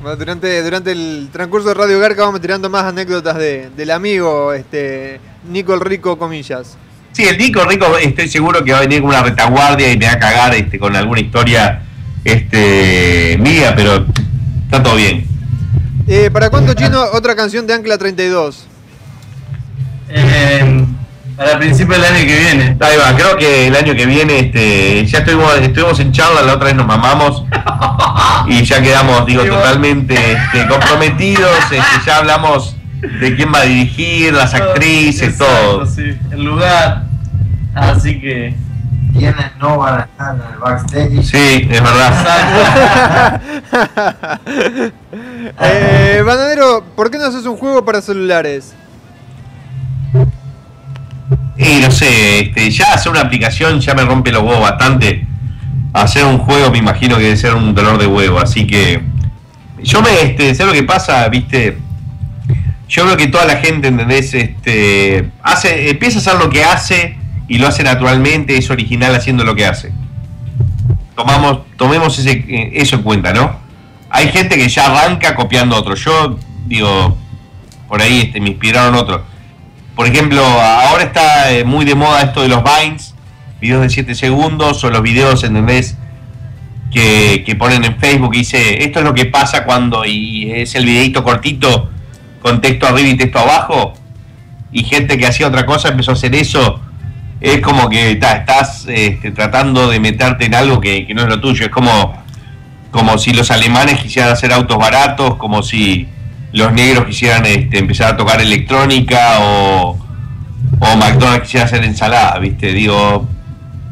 Bueno, durante, durante el transcurso de Radio Garca vamos tirando más anécdotas de, del amigo este, Nico el Rico, comillas. Sí, el Nico Rico estoy seguro que va a venir con una retaguardia y me va a cagar este, con alguna historia este, mía, pero está todo bien. Eh, ¿Para cuándo, Chino, otra canción de Ancla 32? Eh, para principios del año que viene. Ahí va, creo que el año que viene este, ya estuvimos, estuvimos en charla, la otra vez nos mamamos y ya quedamos, digo, totalmente este, comprometidos, este, ya hablamos de quién va a dirigir, las actrices, Exacto, todo. sí, el lugar. Así que. ¿Quiénes no van a estar en el backstage? Sí, es verdad. eh, Bananero, ¿por qué no haces un juego para celulares? Y no sé, este, ya hacer una aplicación ya me rompe los huevos bastante. Hacer un juego me imagino que debe ser un dolor de huevo, así que yo me, este, sé lo que pasa, viste. Yo creo que toda la gente, ¿entendés? Este, hace, empieza a hacer lo que hace y lo hace naturalmente, es original haciendo lo que hace. Tomamos, tomemos ese, eh, eso en cuenta, ¿no? Hay gente que ya arranca copiando otro. Yo digo, por ahí este, me inspiraron otros. Por ejemplo, ahora está eh, muy de moda esto de los Vines, videos de 7 segundos o los videos, ¿entendés? Que, que ponen en Facebook y dice, esto es lo que pasa cuando, y es el videito cortito con texto arriba y texto abajo. y gente que hacía otra cosa empezó a hacer eso, es como que ta, estás este, tratando de meterte en algo que, que no es lo tuyo. Es como, como si los alemanes quisieran hacer autos baratos, como si los negros quisieran este, empezar a tocar electrónica o, o McDonald's quisiera hacer ensalada, ¿viste? Digo,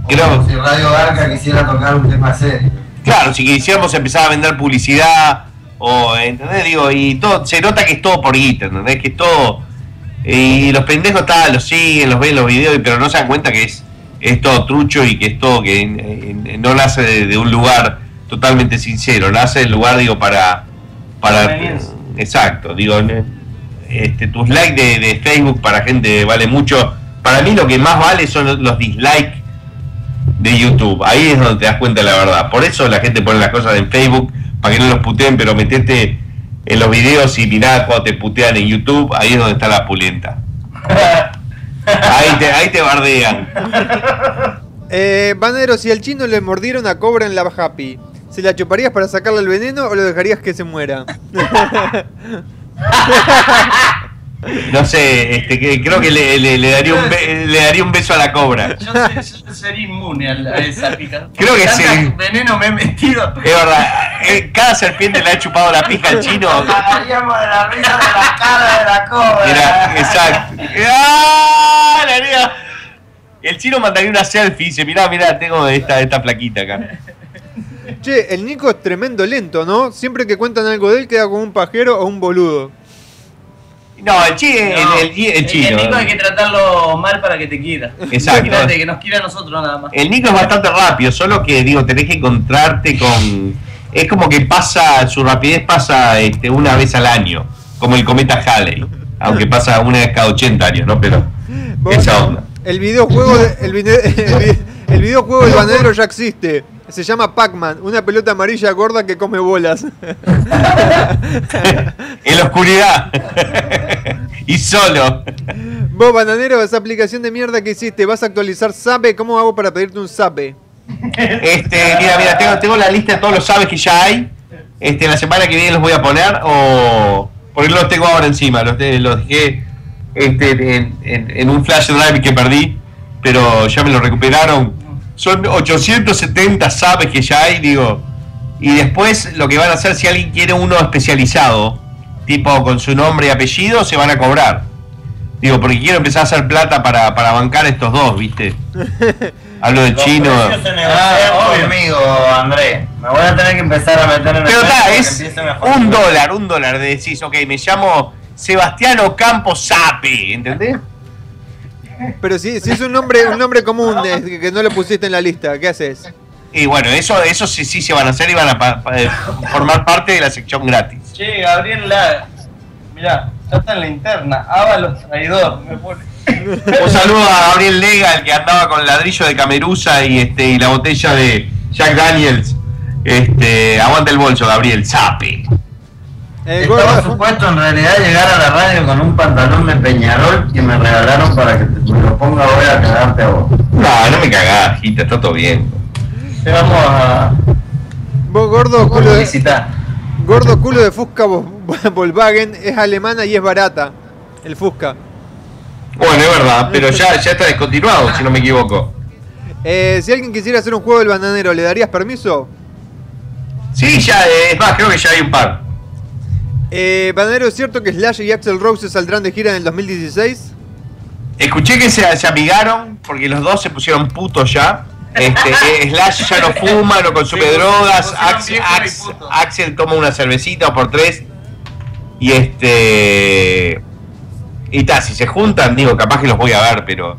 creo... Si Radio Barca quisiera tocar un tema serio. Claro, si quisiéramos empezar a vender publicidad o, ¿entendés? Digo, y todo, se nota que es todo por guita, ¿entendés? Que es todo... Y los pendejos tal, los siguen, los ven los videos, pero no se dan cuenta que es, es todo trucho y que es todo que en- en- no nace de, de un lugar totalmente sincero, nace del lugar, digo, para... para exacto, digo, este, tus likes de, de Facebook para gente vale mucho. Para mí lo que más vale son los- los dislikes de YouTube. Ahí es donde te das cuenta de la verdad. Por eso la gente pone las cosas en Facebook para que no los puteen, pero metete en los videos y mirá cuando te putean en YouTube, ahí es donde está la pulenta. Ahí te, ahí te bardean. Eh, Banero, si al chino le mordiera una cobra en la Happy, ¿se la chuparías para sacarle el veneno o lo dejarías que se muera? No sé, este, que, creo que le, le- le daría un be- le daría un beso a la cobra. Yo, sé- yo sería inmune a, la- a esa pica. Creo que sí. veneno me he metido. Es verdad, eh, cada serpiente le ha chupado la pija al chino. De la risa de la cara de la cobra. Mira, exacto. ¡Ah! La. El chino mandaría una selfie y dice, mirá, mirá, tengo esta, esta plaquita acá. che, el Nico es tremendo lento, ¿no? Siempre que cuentan algo de él queda como un pajero o un boludo. No, el, chi, No, el, el el chino. Nico hay que tratarlo mal para que te quiera. Exacto. Que nos quiera a nosotros nada más. El Nico es bastante rápido, solo que digo, tenés que encontrarte con. Es como que pasa, su rapidez pasa este, una vez al año, como el cometa Halley. Aunque pasa una vez cada 80 años, ¿no? Pero esa onda. El videojuego, de- el, vide- el vi- el videojuego del bananero ya existe. Se llama Pac-Man, una pelota amarilla gorda que come bolas. en la oscuridad. y solo. Vos, bananero, esa aplicación de mierda que hiciste, ¿vas a actualizar Sabe? ¿Cómo hago para pedirte un Sabe? Este, mira, mira, tengo, tengo la lista de todos los sabes que ya hay. Este, la semana que viene los voy a poner o porque los tengo ahora encima, los, de- los dejé este, en, en- en un flash drive que perdí, pero ya me lo recuperaron. Son 870 sabes que ya hay, digo. Y después lo que van a hacer si alguien quiere uno especializado, tipo con su nombre y apellido, se van a cobrar. Digo, porque quiero empezar a hacer plata para, para bancar estos dos, ¿viste? Hablo del chino. Ah, conmigo, André. Me voy a tener que empezar a meter en el Pero que es un dólar, un dólar. de Decís, ok, me llamo Sebastiano Campos Sape, ¿entendés? Pero si, si es un nombre, un nombre común eh, que no lo pusiste en la lista, ¿qué haces? Y bueno, eso, eso sí, sí se van a hacer y van a pa- pa- formar parte de la sección gratis. Che, Gabriel Lara. Mirá, ya está en la interna. Ábalos traidor. Me pone. Un saludo a Gabriel Lega, el que andaba con ladrillo de camerusa y este y la botella de Jack Daniels. Este, aguanta el bolso, Gabriel, Sape. Eh, Estaba gordo, supuesto en realidad llegar a la radio con un pantalón de Peñarol que me regalaron para que te- me lo ponga hoy a cagarte a vos. No, no me cagás, Gita, está todo bien. Te vamos a vos gordo culo de, visitar. Gordo culo de Fusca Vol- Volkswagen es alemana y es barata. El Fusca. Bueno, es verdad, pero ya, ya está descontinuado, si no me equivoco. Eh, si alguien quisiera hacer un juego del bananero, ¿le darías permiso? Sí, ya, eh, es más, creo que ya hay un par. Eh, bananero, ¿es cierto que Slash y Axel Rose saldrán de gira en el 2016? Escuché que se, se amigaron porque los dos se pusieron putos ya. Este, eh, Slash ya no fuma, no consume Sí, drogas. Axel, viejos y Ax- putos. Axel toma una cervecita por tres. Y este. Y tal, si se juntan, digo, capaz que los voy a ver, pero.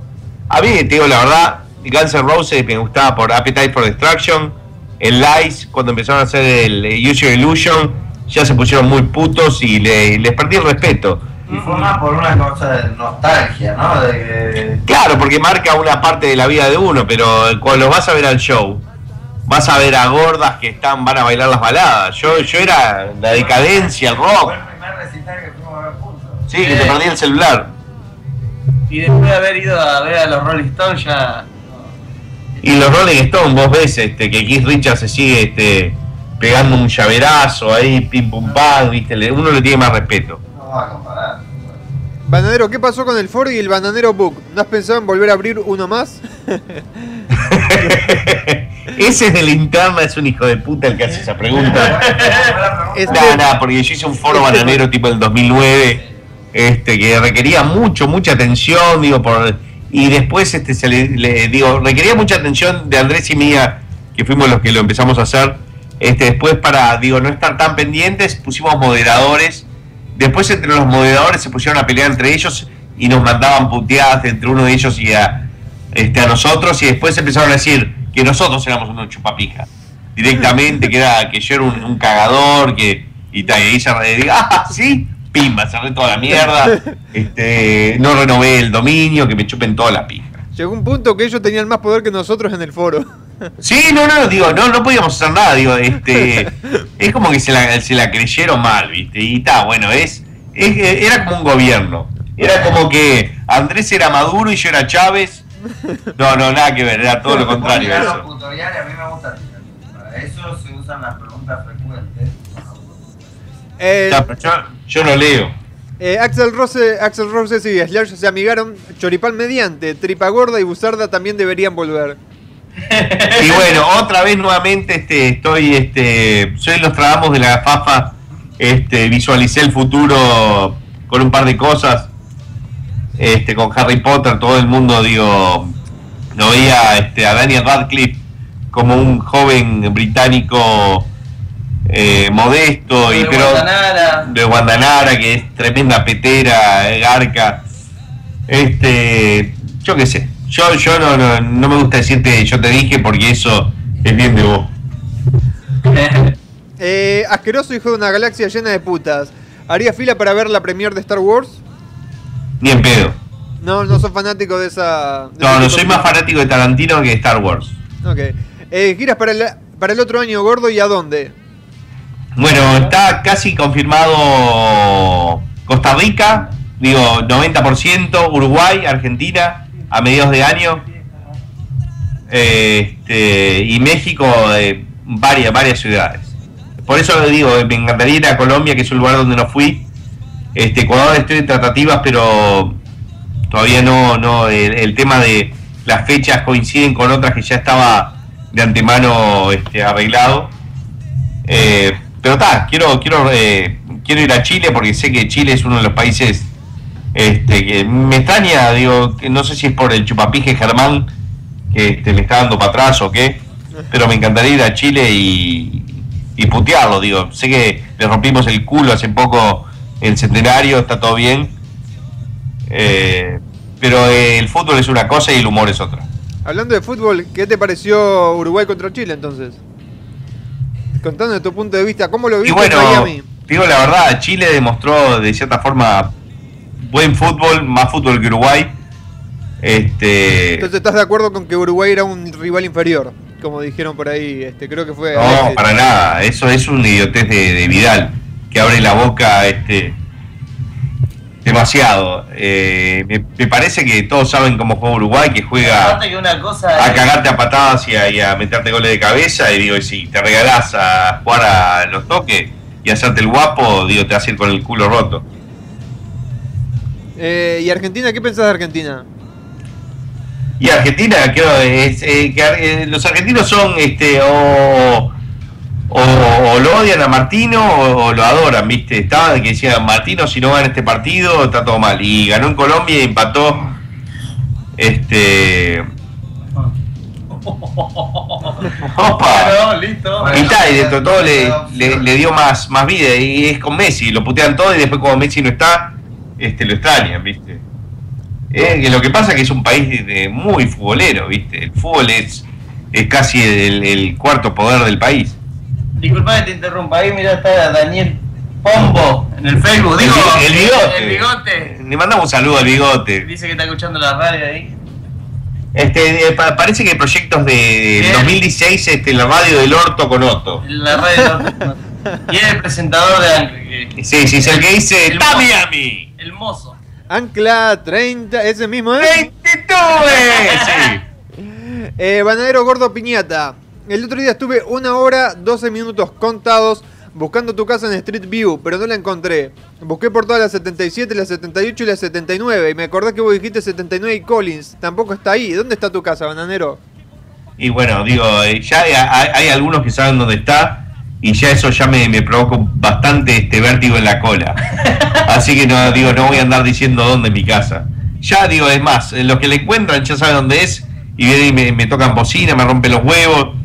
A mí, te digo la verdad, Guns N' Roses me gustaba por Appetite for Destruction. El Lies, cuando empezaron a hacer el eh, Use Your Illusion, ya se pusieron muy putos y le- les perdí el respeto. Y fue más por una cosa de nostalgia, ¿no? De que... Claro, porque marca una parte de la vida de uno, pero cuando vas a ver al show, vas a ver a gordas que están, van a bailar las baladas. Yo, yo era la decadencia, el rock. Fue el primer recital que fuimos a ver juntos. Sí, que te perdí el celular. Y después de haber ido a ver a los Rolling Stones ya. Y los Rolling Stones, vos ves este, que Keith Richards se sigue este, pegando un llaverazo ahí, pim pum pam, ¿viste? Uno le tiene más respeto. A comparar. Bananero, ¿qué pasó con el foro y el Bananero Book? ¿No has pensado en volver a abrir uno más? Ese es de linterna, es un hijo de puta el que hace esa pregunta. Este- Nada, nada, porque yo hice un foro bananero tipo el 2009, este, que requería mucho, mucha atención, digo, por y después este se le, le- digo, requería mucha atención de Andrés y mía, que fuimos los que lo empezamos a hacer. Este, después para, digo, no estar tan pendientes, pusimos moderadores. Después entre los moderadores se pusieron a pelear entre ellos y nos mandaban puteadas entre uno de ellos y a, este, a nosotros y después empezaron a decir que nosotros éramos unos chupapijas directamente, que era que yo era un, cagador, que y, tal, y se digo, ah, sí, pimba, cerré toda la mierda, este, no renové el dominio, que me chupen toda la pija. Llegó un punto que ellos tenían más poder que nosotros en el foro. Sí, no, no, digo, no, no podíamos hacer nada, digo, este, es como que se la, se la creyeron mal, viste, y está, bueno, es, es- era como un gobierno, era como que Andrés era Maduro y yo era Chávez, no, no, nada que ver, era todo lo contrario a Los eso. tutoriales a mí me gusta. Para eso se usan las preguntas frecuentes. Eh, yo, yo no leo. eh, Axel Rose, Axel Roses y Slash se amigaron. Choripán mediante, Tripa Gorda y Buzarda también deberían volver. Y bueno, otra vez nuevamente este, estoy, este, soy los trabajos de la FAFA, este, visualicé el futuro con un par de cosas, este, con Harry Potter, todo el mundo, digo, lo veía este, a Daniel Radcliffe como un joven británico eh, modesto y pero Guantanara. de Guandanara, que es tremenda petera, garca. Este, yo qué sé. Yo, yo no, no, no me gusta decirte yo te dije porque eso es bien de vos. Eh, asqueroso hijo de una galaxia llena de putas. ¿Haría fila para ver la premiere de Star Wars? Ni en pedo. No, no sos fanático de esa. de No, no soy más fanático de Tarantino que de Star Wars. Ok. Eh, giras para el, para el otro año, gordo, ¿y a dónde? Bueno, está casi confirmado Costa Rica, digo 90%, Uruguay, Argentina a mediados de año. Este, y México, eh, varias, varias ciudades. Por eso le digo, me encantaría ir a Colombia, que es un lugar donde no fui. Este, Ecuador estoy en tratativas, pero todavía no, no, el, el tema de las fechas coinciden con otras que ya estaba de antemano este, arreglado. Eh, pero está, quiero, quiero, eh, quiero ir a Chile porque sé que Chile es uno de los países este, que me extraña, digo, que no sé si es por el chupapije Germán que este, me está dando para atrás o qué, pero me encantaría ir a Chile y, y putearlo, digo, sé que le rompimos el culo hace poco el centenario, está todo bien, eh, pero el fútbol es una cosa y el humor es otra. Hablando de fútbol, ¿qué te pareció Uruguay contra Chile entonces? Contando de tu punto de vista, ¿cómo lo Y viste bueno, en Miami? digo la verdad, Chile demostró de cierta forma buen fútbol, más fútbol que Uruguay. Este, Entonces estás de acuerdo con que Uruguay era un rival inferior, como dijeron por ahí, este, creo que fue no, para nada, eso es un idiotez de, de Vidal, que abre la boca este demasiado. Eh, me, me parece que todos saben cómo juega Uruguay, que juega Aparte que una cosa a es- cagarte a patadas y a, y a meterte goles de cabeza, y digo, y si te regalás a jugar a los toques y hacerte el guapo, digo, te vas a ir con el culo roto. Eh, ¿Y Argentina? ¿Qué pensás de Argentina? Y Argentina, creo, es, eh, que eh, los argentinos son este o, o, o lo odian a Martino o, o lo adoran, ¿viste? Estaba que decía Martino, si no gana este partido, está todo mal. Y ganó en Colombia y empató. Este. Opa. Claro, listo. Y tal, y dentro de todo le, le- le dio más, más vida. Y es con Messi, lo putean todo y después cuando Messi no está, este lo extrañan, ¿viste? Eh, lo que pasa es que es un país de- muy futbolero, ¿viste? El fútbol es, es casi el, el cuarto poder del país. Disculpa que te interrumpa, ahí mira está Daniel Pombo en el Facebook. Digo, el, el bigote. El bigote. Le mandamos un saludo al bigote. Dice que está escuchando la radio ahí. Este, eh, pa- parece que hay proyectos de Bien. 2016 este, la radio del Orto con Otto. La radio. y es el presentador de que- Sí, sí, es el que dice El ¡Tami mozo. a mí! El mozo. Ancla 30, ese mismo, ¿eh? ¡Tuve! Sí. Eh, Banadero Gordo Piñata. El otro día estuve una hora, 12 minutos contados buscando tu casa en Street View, pero no la encontré. Busqué por todas las 77, las 78 y las 79. Y me acordé que vos dijiste 79 y Collins. Tampoco está ahí. ¿Dónde está tu casa, bananero? Y bueno, digo, eh, ya hay, hay- hay algunos que saben dónde está y ya eso ya me, me provocó bastante este vértigo en la cola. Así que no, digo, no voy a andar diciendo dónde es mi casa. Ya digo, es más, los que le encuentran ya saben dónde es y vienen y me, me tocan bocina, me rompen los huevos,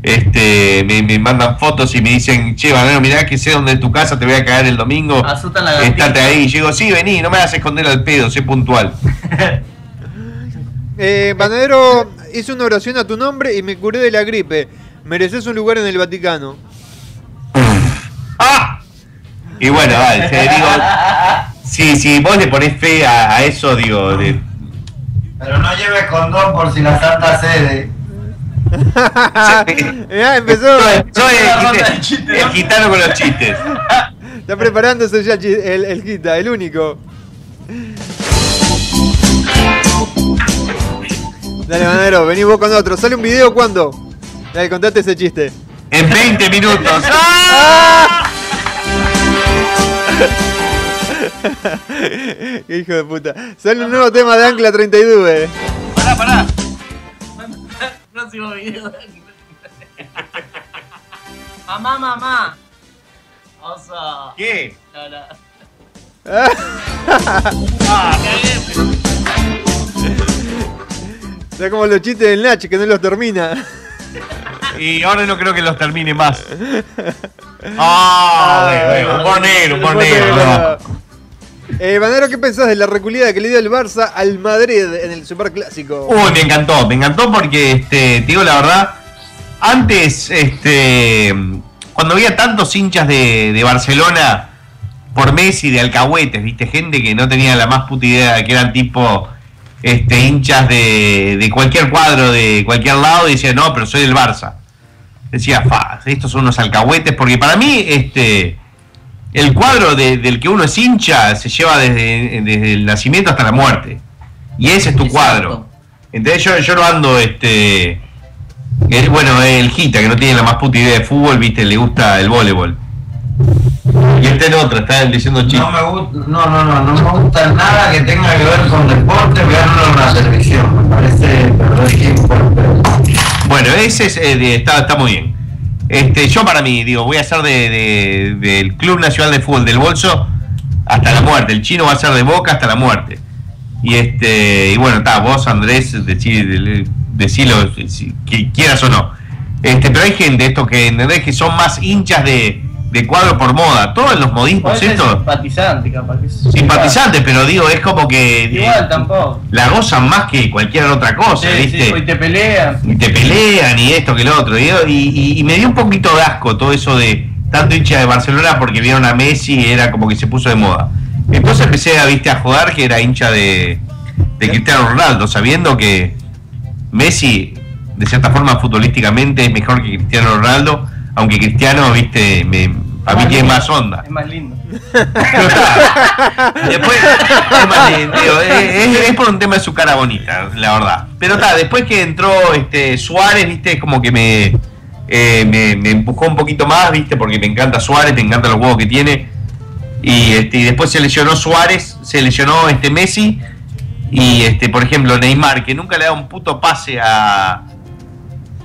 este, me, me mandan fotos y me dicen, che, Banero, mirá que sé dónde es tu casa, te voy a caer el domingo. Asustan la gatita. Estate ahí. Y yo digo, sí, vení, no me hagas esconder al pedo, sé puntual. Eh, Bananero, hice una oración a tu nombre y me curé de la gripe. Mereces un lugar en el Vaticano. ¡Ah! Y bueno, dale, te digo, si, si vos le ponés fe a, a eso, digo, de, Pero no lleves condón por si la santa sede. Mirá, empezó. Soy el, gite- el gitano con los chistes. Está preparándose ya el, el Gita, el único. Dale, Bananero, vení vos con otro. ¿Sale un video cuándo? Dale, contate ese chiste. En 20 minutos. Qué hijo de puta. Sale un nuevo tema de Ancla 32. Pará, pará. Próximo video. mamá, mamá. Oso. ¿Qué? No, no. Ah, Está como los chistes del Nach que no los termina. Y ahora no creo que los termine más. Ah, humor negro, humor negro. no. Eh, Banero, ¿qué pensás de la reculida que le dio el Barça al Madrid en el Superclásico? Uy, me encantó, me encantó porque, este, te digo la verdad, antes, este, cuando había tantos hinchas de, de Barcelona por Messi, de alcahuetes, viste, gente que no tenía la más puta idea de que eran tipo, este, hinchas de, de cualquier cuadro, de cualquier lado, y decía, no, pero soy del Barça. Decía, fa, estos son unos alcahuetes, porque para mí, este, el cuadro de- del que uno es hincha se lleva desde, desde el nacimiento hasta la muerte. Y ese es tu cuadro. Entonces yo, yo no ando, este. el- bueno, el Gita, que no tiene la más puta idea de fútbol, viste, le gusta el voleibol. Y este en otro, está diciendo chistes. No me gusta, no, no, no, no me gusta nada que tenga que ver con deporte, verlo en la televisión. Me parece perder tiempo. Bueno, ese es, eh, está, está muy bien. Este, yo para mí, digo, voy a ser de, de- del Club Nacional de Fútbol del Bolso hasta la muerte. El chino va a ser de Boca hasta la muerte. Y este, y bueno, está, vos Andrés, decí- decilo si que quieras o no. Este, pero hay gente esto que entendés que son más hinchas de, de cuadro por moda. Todos los modismos estos, simpatizante, capaz. que simpatizantes, pero digo, es como que eh, Igual tampoco. la gozan más que cualquier otra cosa, Sí, ¿viste? sí, y te pelean. y te pelean y esto que lo otro. Y, y- y me dio un poquito de asco todo eso de tanto hincha de Barcelona porque vieron a Messi y era como que se puso de moda. Entonces empecé a, viste, a jugar que era hincha de, de Cristiano Ronaldo, sabiendo que Messi, de cierta forma, futbolísticamente es mejor que Cristiano Ronaldo, aunque Cristiano, viste, me, a mí tiene más onda. Es más lindo. Después, es, por un tema de su cara bonita, la verdad. Pero está, después que entró este Suárez, viste, como que me, eh, me, me empujó un poquito más, viste, porque me encanta Suárez, me encantan los huevos que tiene. Y, este, y después se lesionó Suárez, se lesionó este Messi. Y este, por ejemplo, Neymar, que nunca le da un puto pase a,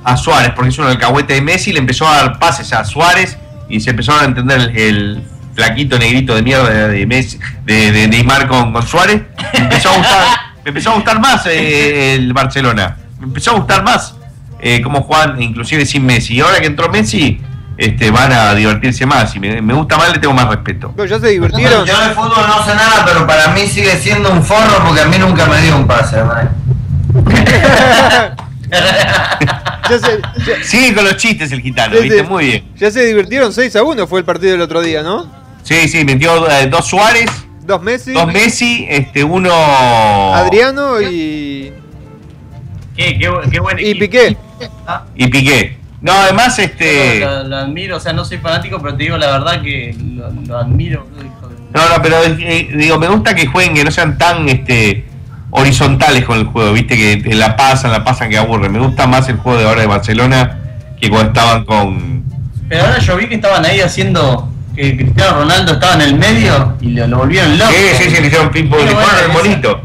a Suárez, porque es un alcahuete de Messi, le empezó a dar pases a Suárez y se empezaron a entender el, el flaquito negrito de mierda de, de Messi, de, de Neymar con, con Suárez. Me empezó a gustar, me empezó a gustar más eh, el Barcelona. Me empezó a gustar más eh, cómo juegan, inclusive sin Messi. Y ahora que entró Messi, este, van a divertirse más. Y me, me gusta más, le tengo más respeto. Pero ya se divirtieron. Yo de fútbol no sé nada, pero para mí sigue siendo un forro porque a mí nunca me dio un pase. ¿verdad? Ya se, ya- Sigue con los chistes el gitano, viste, muy bien. ya se divirtieron 6 a 1 fue el partido del otro día, ¿no? Sí, sí, metió eh, dos Suárez, Dos Messi, dos Messi, este, uno. Adriano y, Qué, qué, qué buen y equipo. Piqué. Y Piqué. No, además, este. Lo, lo admiro, o sea, no soy fanático, pero te digo la verdad que lo, lo admiro. boludo, hijo de- No, no, pero eh, digo, me gusta que jueguen, que no sean tan este horizontales con el juego, viste, que la pasan, la pasan, que aburre. Me gusta más el juego de ahora de Barcelona que cuando estaban con, Pero ahora yo vi que estaban ahí haciendo que Cristiano Ronaldo estaba en el medio y lo, lo volvieron loco. Sí, sí, sí, le hicieron ping-pong, Pero le bueno, ponen monito.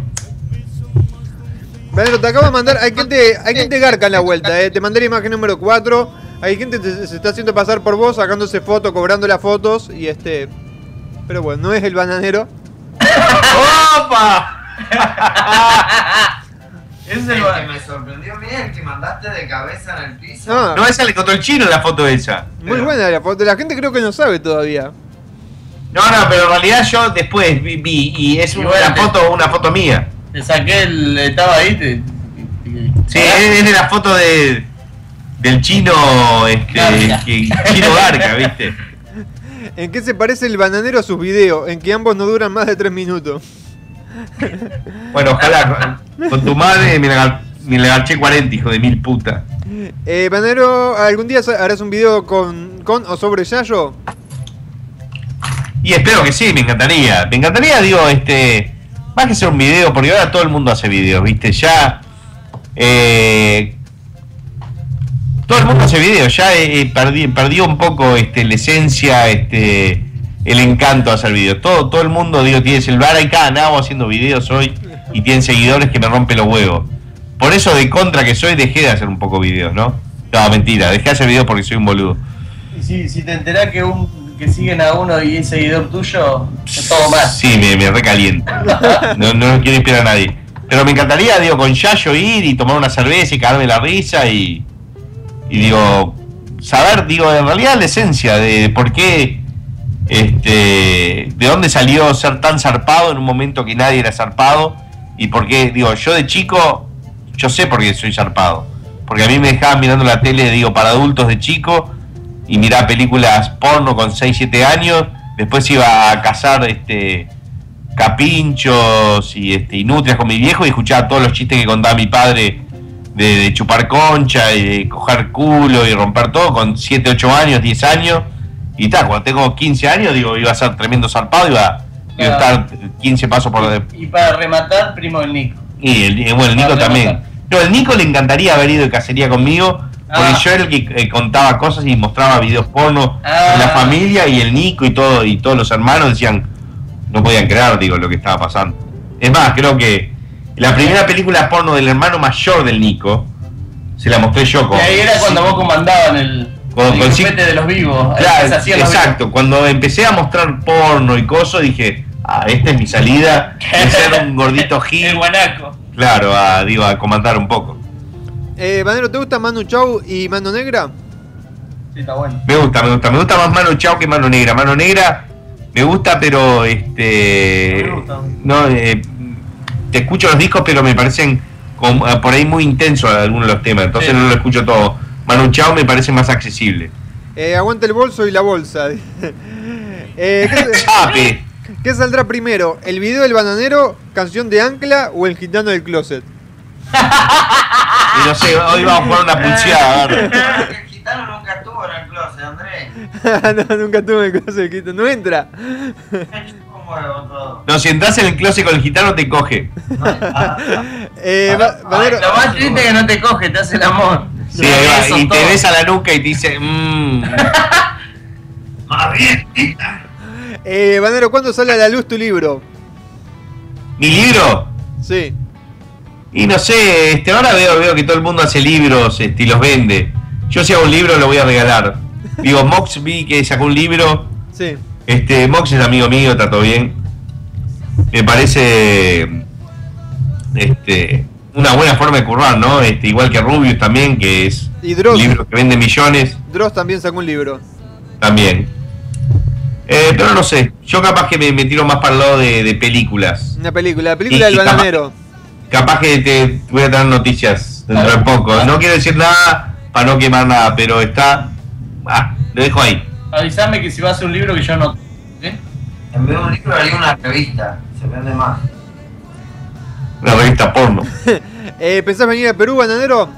Bananero, te acabo de mandar. Hay gente, hay gente garca en la vuelta, eh. Te mandé la imagen número 4. Hay gente que se está haciendo pasar por vos, sacándose fotos, cobrando las fotos. Y este. Pero bueno, no es el bananero. ¡Opa! Es El el que me sorprendió bien, el que mandaste de cabeza en el piso. Ah, No, esa le contó el chino la foto esa. muy buena la foto. La gente creo que no sabe todavía. No, no, pero en realidad yo después vi, vi y es Y una bueno, te- foto, una foto mía. Te saqué el. Estaba ahí. Te, Sí, es, es de la foto de del chino, este, Garca. que- chino Garca, ¿viste? ¿En qué se parece el bananero a sus videos? En que ambos no duran más de 3 minutos. Bueno, ojalá con tu madre me la, me la garché 40, hijo de mil puta. Eh, bananero, ¿algún día harás un video con, con o sobre Yayo? Y espero que sí, me encantaría. Me encantaría, digo, este. Más que hacer un video, porque ahora todo el mundo hace videos, ¿viste? Ya. eh, todo el mundo hace videos, ya eh, perdí, perdió un poco este, la esencia, este, el encanto de hacer videos. Todo, todo el mundo, digo, tiene celular, hay cada nabo haciendo videos hoy y tienen seguidores que me rompen los huevos. Por eso, de contra que soy, dejé de hacer un poco videos, ¿no? No, mentira, dejé de hacer videos porque soy un boludo. Y si, si te enterás que un que siguen a uno y es seguidor tuyo, es todo más. Sí, me, me recalienta. No, no quiero inspirar a nadie. Pero me encantaría, digo, con Yayo ir y tomar una cerveza y cagarme la risa y. Y digo, saber, digo, en realidad la esencia de por qué. Este. De dónde salió ser tan zarpado en un momento que nadie era zarpado. Y por qué, digo, yo de chico. Yo sé por qué soy zarpado. Porque a mí me dejaban mirando la tele, digo, para adultos de chico. Y miraba películas porno con 6, 7 años. Después iba a cazar este capinchos y este, nutrias con mi viejo y escuchaba todos los chistes que contaba mi padre de, de chupar concha y de coger culo y romper todo con 7, 8 años, 10 años. Y tal, cuando tengo 15 años, digo, iba a ser tremendo zarpado, iba, iba a estar 15 pasos por de, Y para rematar, primo del Nico. y el, y bueno, el Nico también. rematar. No, el Nico le encantaría haber ido de cacería conmigo, porque Ah. yo era el que eh, contaba cosas y mostraba videos porno Ah. de la familia y el Nico y todo y todos los hermanos decían, no podían creer, digo, lo que estaba pasando. Es más, creo que la primera película porno del hermano mayor del Nico se la mostré yo Y con. ahí era cuando vos comandabas en el, Con- el de los vivos. Claro, los exacto, cuando empecé a mostrar porno y cosas dije, ah, esta es mi salida de ser un gordito vivos. El gil. guanaco. Claro, a, digo, a comandar un poco. Eh, bananero, ¿te gusta Manu Chau y Mano Negra? Sí, está bueno. Me gusta, me gusta. Me gusta más Mano Chao que Mano Negra. Mano Negra me gusta, pero este. No me gusta. No, eh, te escucho los discos, pero me parecen como, eh, por ahí muy intensos algunos de los temas. Entonces Sí. no lo escucho todo. Manu Chao me parece más accesible. Eh, aguanta el bolso y la bolsa. eh, ¿qué, ¡Chape! qué saldrá primero? ¿El video del bananero, canción de Ancla o el gitano del closet? Y no sé, hoy vamos a jugar una pulseada. a ver. Pero que el gitano nunca estuvo en el closet, Andrés. no, nunca tuve el closet del gitano. No entra. No, si entras en el closet con el gitano te coge. Eh, Lo más triste es que no te coge, te hace el amor. Sí, ahí va, Eso y te besa la nuca y te dice, mmm. Más bien, tita. eh, bananero, ¿cuándo sale a la luz tu libro? ¿Mi libro? Sí. Y no sé, este, ahora veo, veo que todo el mundo hace libros este, y los vende. Yo si hago un libro lo voy a regalar. Digo, Mox vi que sacó un libro. Sí. Este, Mox es amigo mío, está todo bien. Me parece este, una buena forma de currar, ¿no? Este, igual que Rubius también, que es Y un libro que vende millones, Dross también sacó un libro. también. Eh, pero no sé, yo capaz que me, me tiro más para el lado de, de películas. Una película, la película Y- del capaz- bananero. Capaz que te voy a tener noticias dentro de poco. No quiero decir nada para no quemar nada, pero está. Ah, lo dejo ahí. Avisame que si vas a hacer un libro que yo no. ¿eh? En vez de un libro haría una revista. Se vende más. Una revista porno. Eh, ¿Pensás venir a Perú, bananero?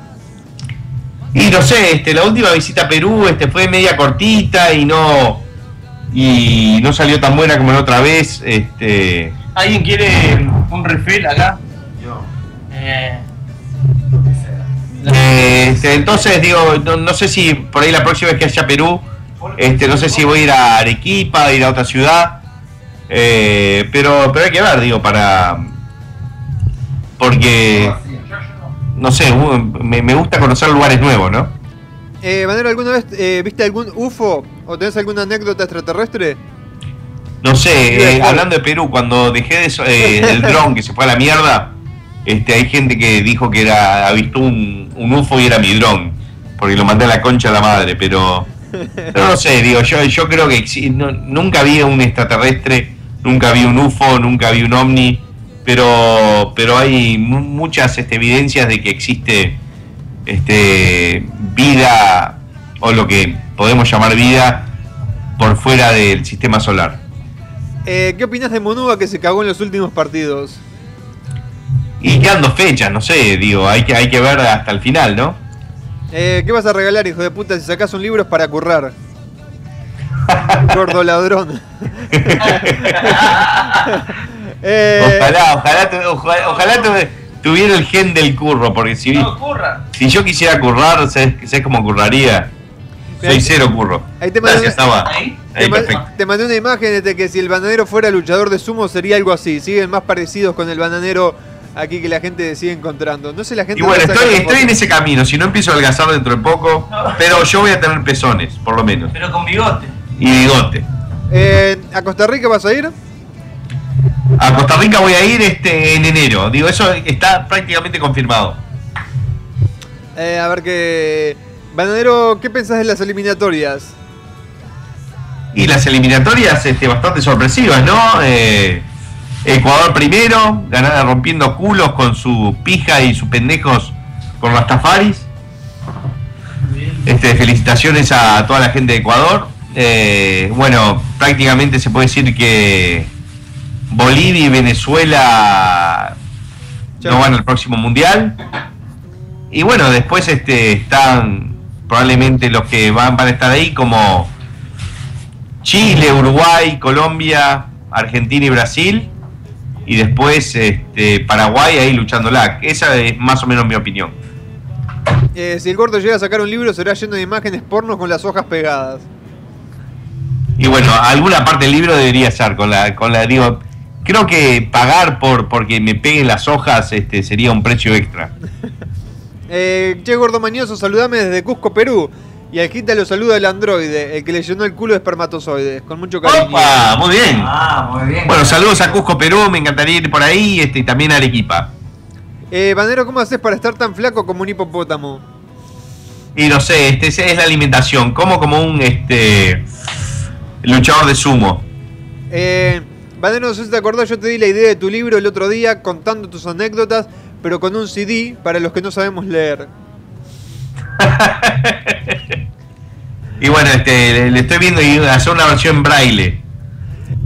Y no sé, este, la última visita a Perú este, fue media cortita y no. Y no salió tan buena como la otra vez. Este. ¿Alguien quiere un refill acá? Yo. Eh, este, entonces digo, no, no sé si por ahí la próxima vez que haya a Perú Este, no sé si voy a ir a Arequipa, a ir a otra ciudad. Eh, pero, pero hay que ver, digo, para. Porque. No sé, me, me gusta conocer lugares nuevos, ¿no? Eh, Banero, ¿alguna vez eh, viste algún UFO o tenés alguna anécdota extraterrestre? No sé, eh, hablando de Perú, cuando dejé de eh, el dron que se fue a la mierda, este, hay gente que dijo que era, ha visto un, un UFO y era mi dron, porque lo mandé a la concha a la madre, pero, pero no sé, digo, yo, yo creo que no- nunca vi un extraterrestre, nunca vi un UFO, nunca vi un ovni, pero, pero hay mu- muchas este, evidencias de que existe este, vida, o lo que podemos llamar vida, por fuera del sistema solar. Eh, ¿Qué opinas de Monúa que se cagó en los últimos partidos? Y quedan dos fechas, no sé, digo, hay que, hay que ver hasta el final, ¿no? Eh, ¿Qué vas a regalar, hijo de puta, si sacas un libro es para currar? Gordo ladrón. Eh, Ojalá, ojalá, ojalá, ojalá tu- tuviera el gen del curro, porque si, curra. si yo quisiera currar, ¿sabes, sabes cómo curraría? Soy cero curro. Ahí te mandé, Gracias. Ahí. te, Ahí, mandé una imagen de que si el bananero fuera luchador de sumo sería algo así. Siguen más parecidos con el bananero aquí que la gente sigue encontrando. No sé la gente... Y bueno, estoy, en ese camino, si no empiezo a adelgazar dentro de poco, pero yo voy a tener pezones, por lo menos, Pero con bigote. y bigote. Eh, ¿A Costa Rica vas a ir? A Costa Rica voy a ir este en enero, digo, eso está prácticamente confirmado. Eh, a ver qué... Bananero, ¿qué pensás de las eliminatorias? Y las eliminatorias este, bastante sorpresivas, ¿no? Eh, Ecuador primero, ganada rompiendo culos con su pija y sus pendejos con Rastafaris. Este, felicitaciones a toda la gente de Ecuador. Eh, bueno, prácticamente se puede decir que Bolivia y Venezuela no van al próximo mundial. Y bueno, después este, están probablemente los que van, van a estar ahí como Chile, Uruguay, Colombia, Argentina y Brasil. Y después este, Paraguay ahí luchándola. Esa es más o menos mi opinión. Eh, si el gordo llega a sacar un libro será lleno de imágenes pornos con las hojas pegadas. Y bueno, alguna parte del libro debería ser con la, con la digo, creo que pagar por porque me peguen las hojas este, sería un precio extra. Eh, che, gordo mañoso, saludame desde Cusco, Perú. Y al Gita lo saluda el androide, el que le llenó el culo de espermatozoides, con mucho cariño. ¡Opa! Muy bien. Ah, muy bien. Bueno, saludos a Cusco, Perú, me encantaría ir por ahí este, y también a Arequipa. Eh, Bandero, ¿cómo haces para estar tan flaco como un hipopótamo? Y no sé, este esa es la alimentación, como como un este luchador de sumo. Eh, Bandero, no sé si te acordás, yo te di la idea de tu libro el otro día contando tus anécdotas, pero con un CD para los que no sabemos leer. Y bueno, este le, estoy viendo y hacer una versión braille.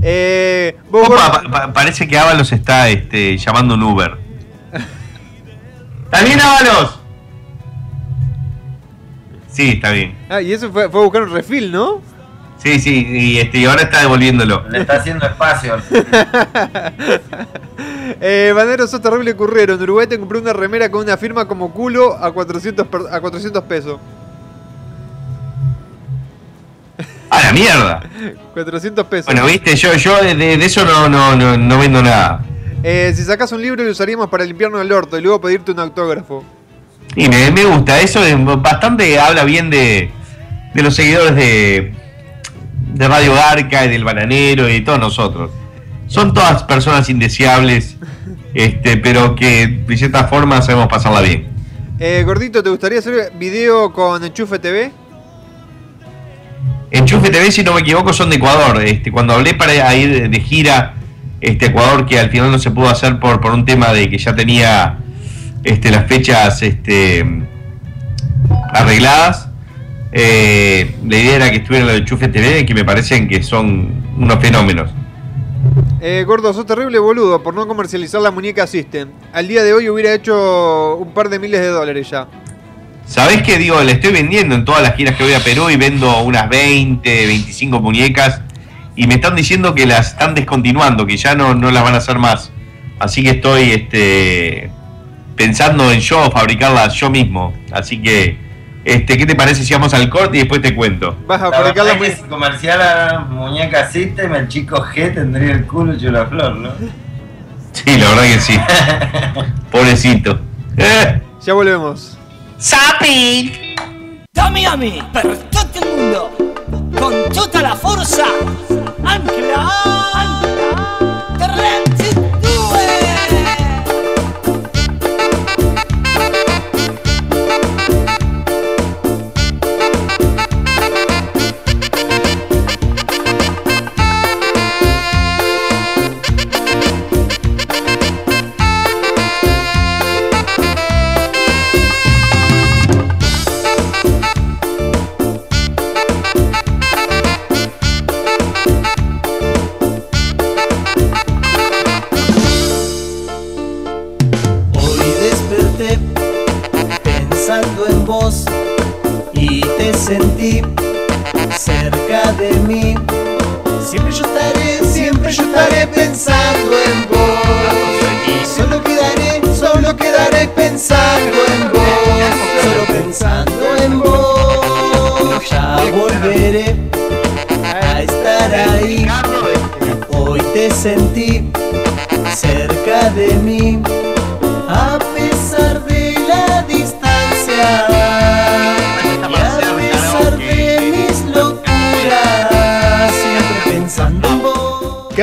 Eh, vos, Opa, pa- parece que Ábalos está este, llamando un Uber. ¿Está bien, Ábalos? Sí, está bien. Ah, y eso fue, fue a buscar un refil, ¿no? Sí, sí, y, este, y ahora está devolviéndolo. Le está haciendo espacio. eh, Bandero, sos terrible currero. En Uruguay te compré una remera con una firma como culo a 400, per- a 400 pesos. ¡A la mierda! 400 pesos. Bueno, viste, yo, yo de, de eso no, no, no, no vendo nada. Eh, si sacas un libro lo usaríamos para limpiarnos el orto y luego pedirte un autógrafo. Y me, me gusta, eso es bastante habla bien de, de los seguidores de, de Radio Garca y del Bananero y de todos nosotros. Son todas personas indeseables, este, pero que de cierta forma sabemos pasarla bien. Eh, Gordito, ¿te gustaría hacer video con Enchufe TV? Enchufe TV, si no me equivoco, son de Ecuador. Este, cuando hablé para ir de gira este Ecuador, que al final no se pudo hacer por, por un tema de que ya tenía este, las fechas este, arregladas, eh, la idea era que estuviera lo de Enchufe TV, que me parecen que son unos fenómenos. Eh, gordo, sos terrible boludo por no comercializar la muñeca System. Al día de hoy hubiera hecho un par de miles de dólares ya. ¿Sabés qué digo? Le estoy vendiendo en todas las giras que voy a Perú y vendo unas 20, 25 muñecas y me están diciendo que las están descontinuando, que ya no, no las van a hacer más. Así que estoy este, pensando en yo fabricarlas yo mismo. Así que Este, ¿Qué te parece si vamos al corte y después te cuento? Vas a La verdad la que si comercial muñeca System, el chico G tendría el culo hecho una flor, ¿no? Sí, la verdad que sí. Pobrecito. Eh. Ya volvemos. Sapi! Dammi a me, per tutto il mondo, con tutta la forza, anche la...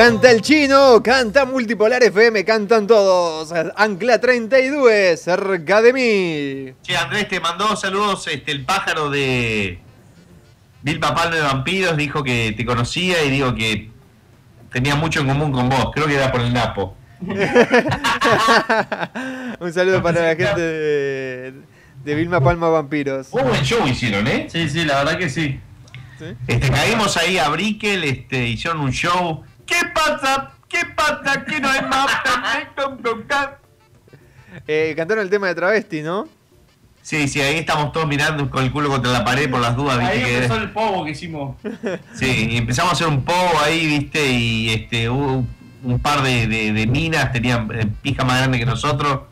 Canta el chino, canta Multipolar FM, cantan todos. Ancla 32, cerca de mí. Che, Andrés, te mandó saludos este, el pájaro de Vilma Palma de Vampiros. Dijo que te conocía y digo que tenía mucho en común con vos. Creo que era por el Napo. Un saludo para la gente de, de Vilma Palma Vampiros. Un buen show hicieron, ¿eh? Sí, sí, la verdad que sí. Este, caímos ahí a Brickel, este, hicieron un show. ¿Qué pasa? ¿Qué pasa? Que no hay más Eh, cantaron el tema de travesti, ¿no? Sí, sí, ahí estamos todos mirando con el culo contra la pared por las dudas, viste Ahí que empezó el povo que hicimos. Sí, y empezamos a hacer un pogo ahí, viste, y este hubo un par de, de- de minas, tenían eh, pija más grande que nosotros,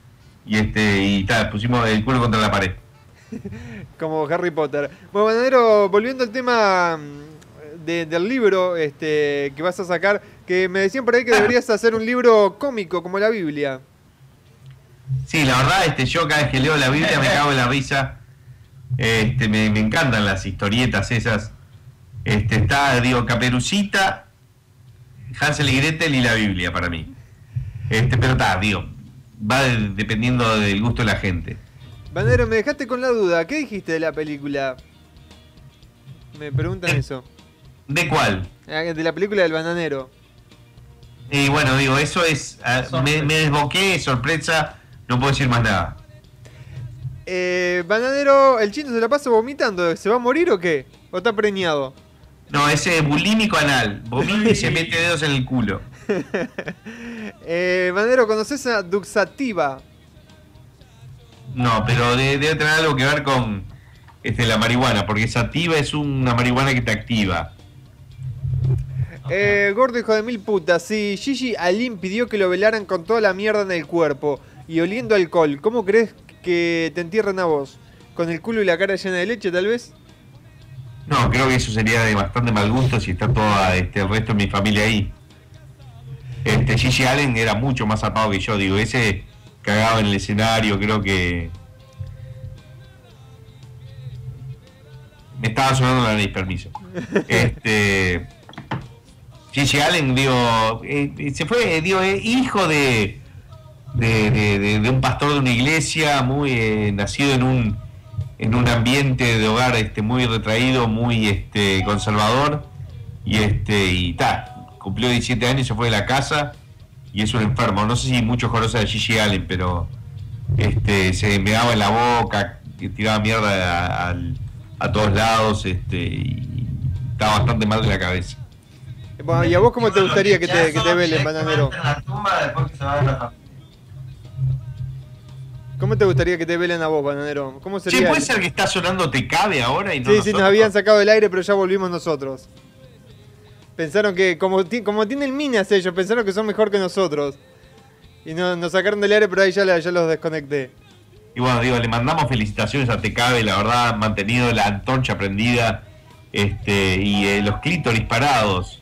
y este, y tal, pusimos el culo contra la pared. Como Harry Potter. Bueno, Bananero, volviendo al tema de- del libro este, que vas a sacar, que me decían por ahí que deberías hacer un libro cómico como la Biblia. Sí, la verdad, este, yo cada vez que leo la Biblia me cago en la risa. Este, me, me encantan las historietas esas. Este, está, digo, Caperucita, Hansel y Gretel y la Biblia para mí. Este, pero está, digo, va de- dependiendo del gusto de la gente. Bananero, me dejaste con la duda. ¿Qué dijiste de la película? Me preguntan eso. ¿De cuál? Ah, De la película del bananero. Y bueno, digo, eso es. ah, me, me desboqué, sorpresa, no puedo decir más nada. Eh, bananero, el chino se la pasa vomitando. ¿Se va a morir o qué? ¿O está preñado? No, ese es bulímico anal. Vomita y se mete dedos en el culo. Eh, bananero, ¿conoces a Duxativa? No, pero de- debe tener algo que ver con este, la marihuana, porque sativa es una marihuana que te activa. Eh, gordo hijo de mil putas, si Gigi Alin pidió que lo velaran con toda la mierda en el cuerpo y oliendo alcohol, ¿cómo crees que te entierren a vos? ¿Con el culo y la cara llena de leche, tal vez? No, creo que eso sería de bastante mal gusto si está toda este, el resto de mi familia ahí. Este, Gigi Allen era mucho más zapado que yo, digo, ese cagaba en el escenario, creo que. Me estaba sonando la nariz, permiso. Este. Gigi Allen, digo, eh, eh, se fue, eh, digo, eh, hijo de, de, un pastor de una iglesia, muy nacido en un, en un ambiente de hogar este, muy retraído, muy este, conservador, y este, y ta, cumplió 17 años, se fue de la casa, y es un enfermo. No sé si muchos conocen a Gigi Allen, pero este, se me daba en la boca, tiraba mierda a, a todos lados, este, y estaba bastante mal de la cabeza. Bueno, ¿y a vos cómo te gustaría que te, que te velen, bananero? En la tumba después que se va a la familia. ¿Cómo te gustaría que te velen a vos, bananero? ¿Cómo sería? ¿puede ser que está sonando Te Cabe ahora y no sí, sí, nosotros? nos habían sacado del aire, pero ya volvimos nosotros. Pensaron que, como, como tienen minas ellos, pensaron que son mejor que nosotros. Y no, nos sacaron del aire, pero ahí ya, la- ya los desconecté. y bueno, digo, le mandamos felicitaciones a Tecabe, la verdad, han mantenido la antorcha prendida este, y eh, los clítoris parados.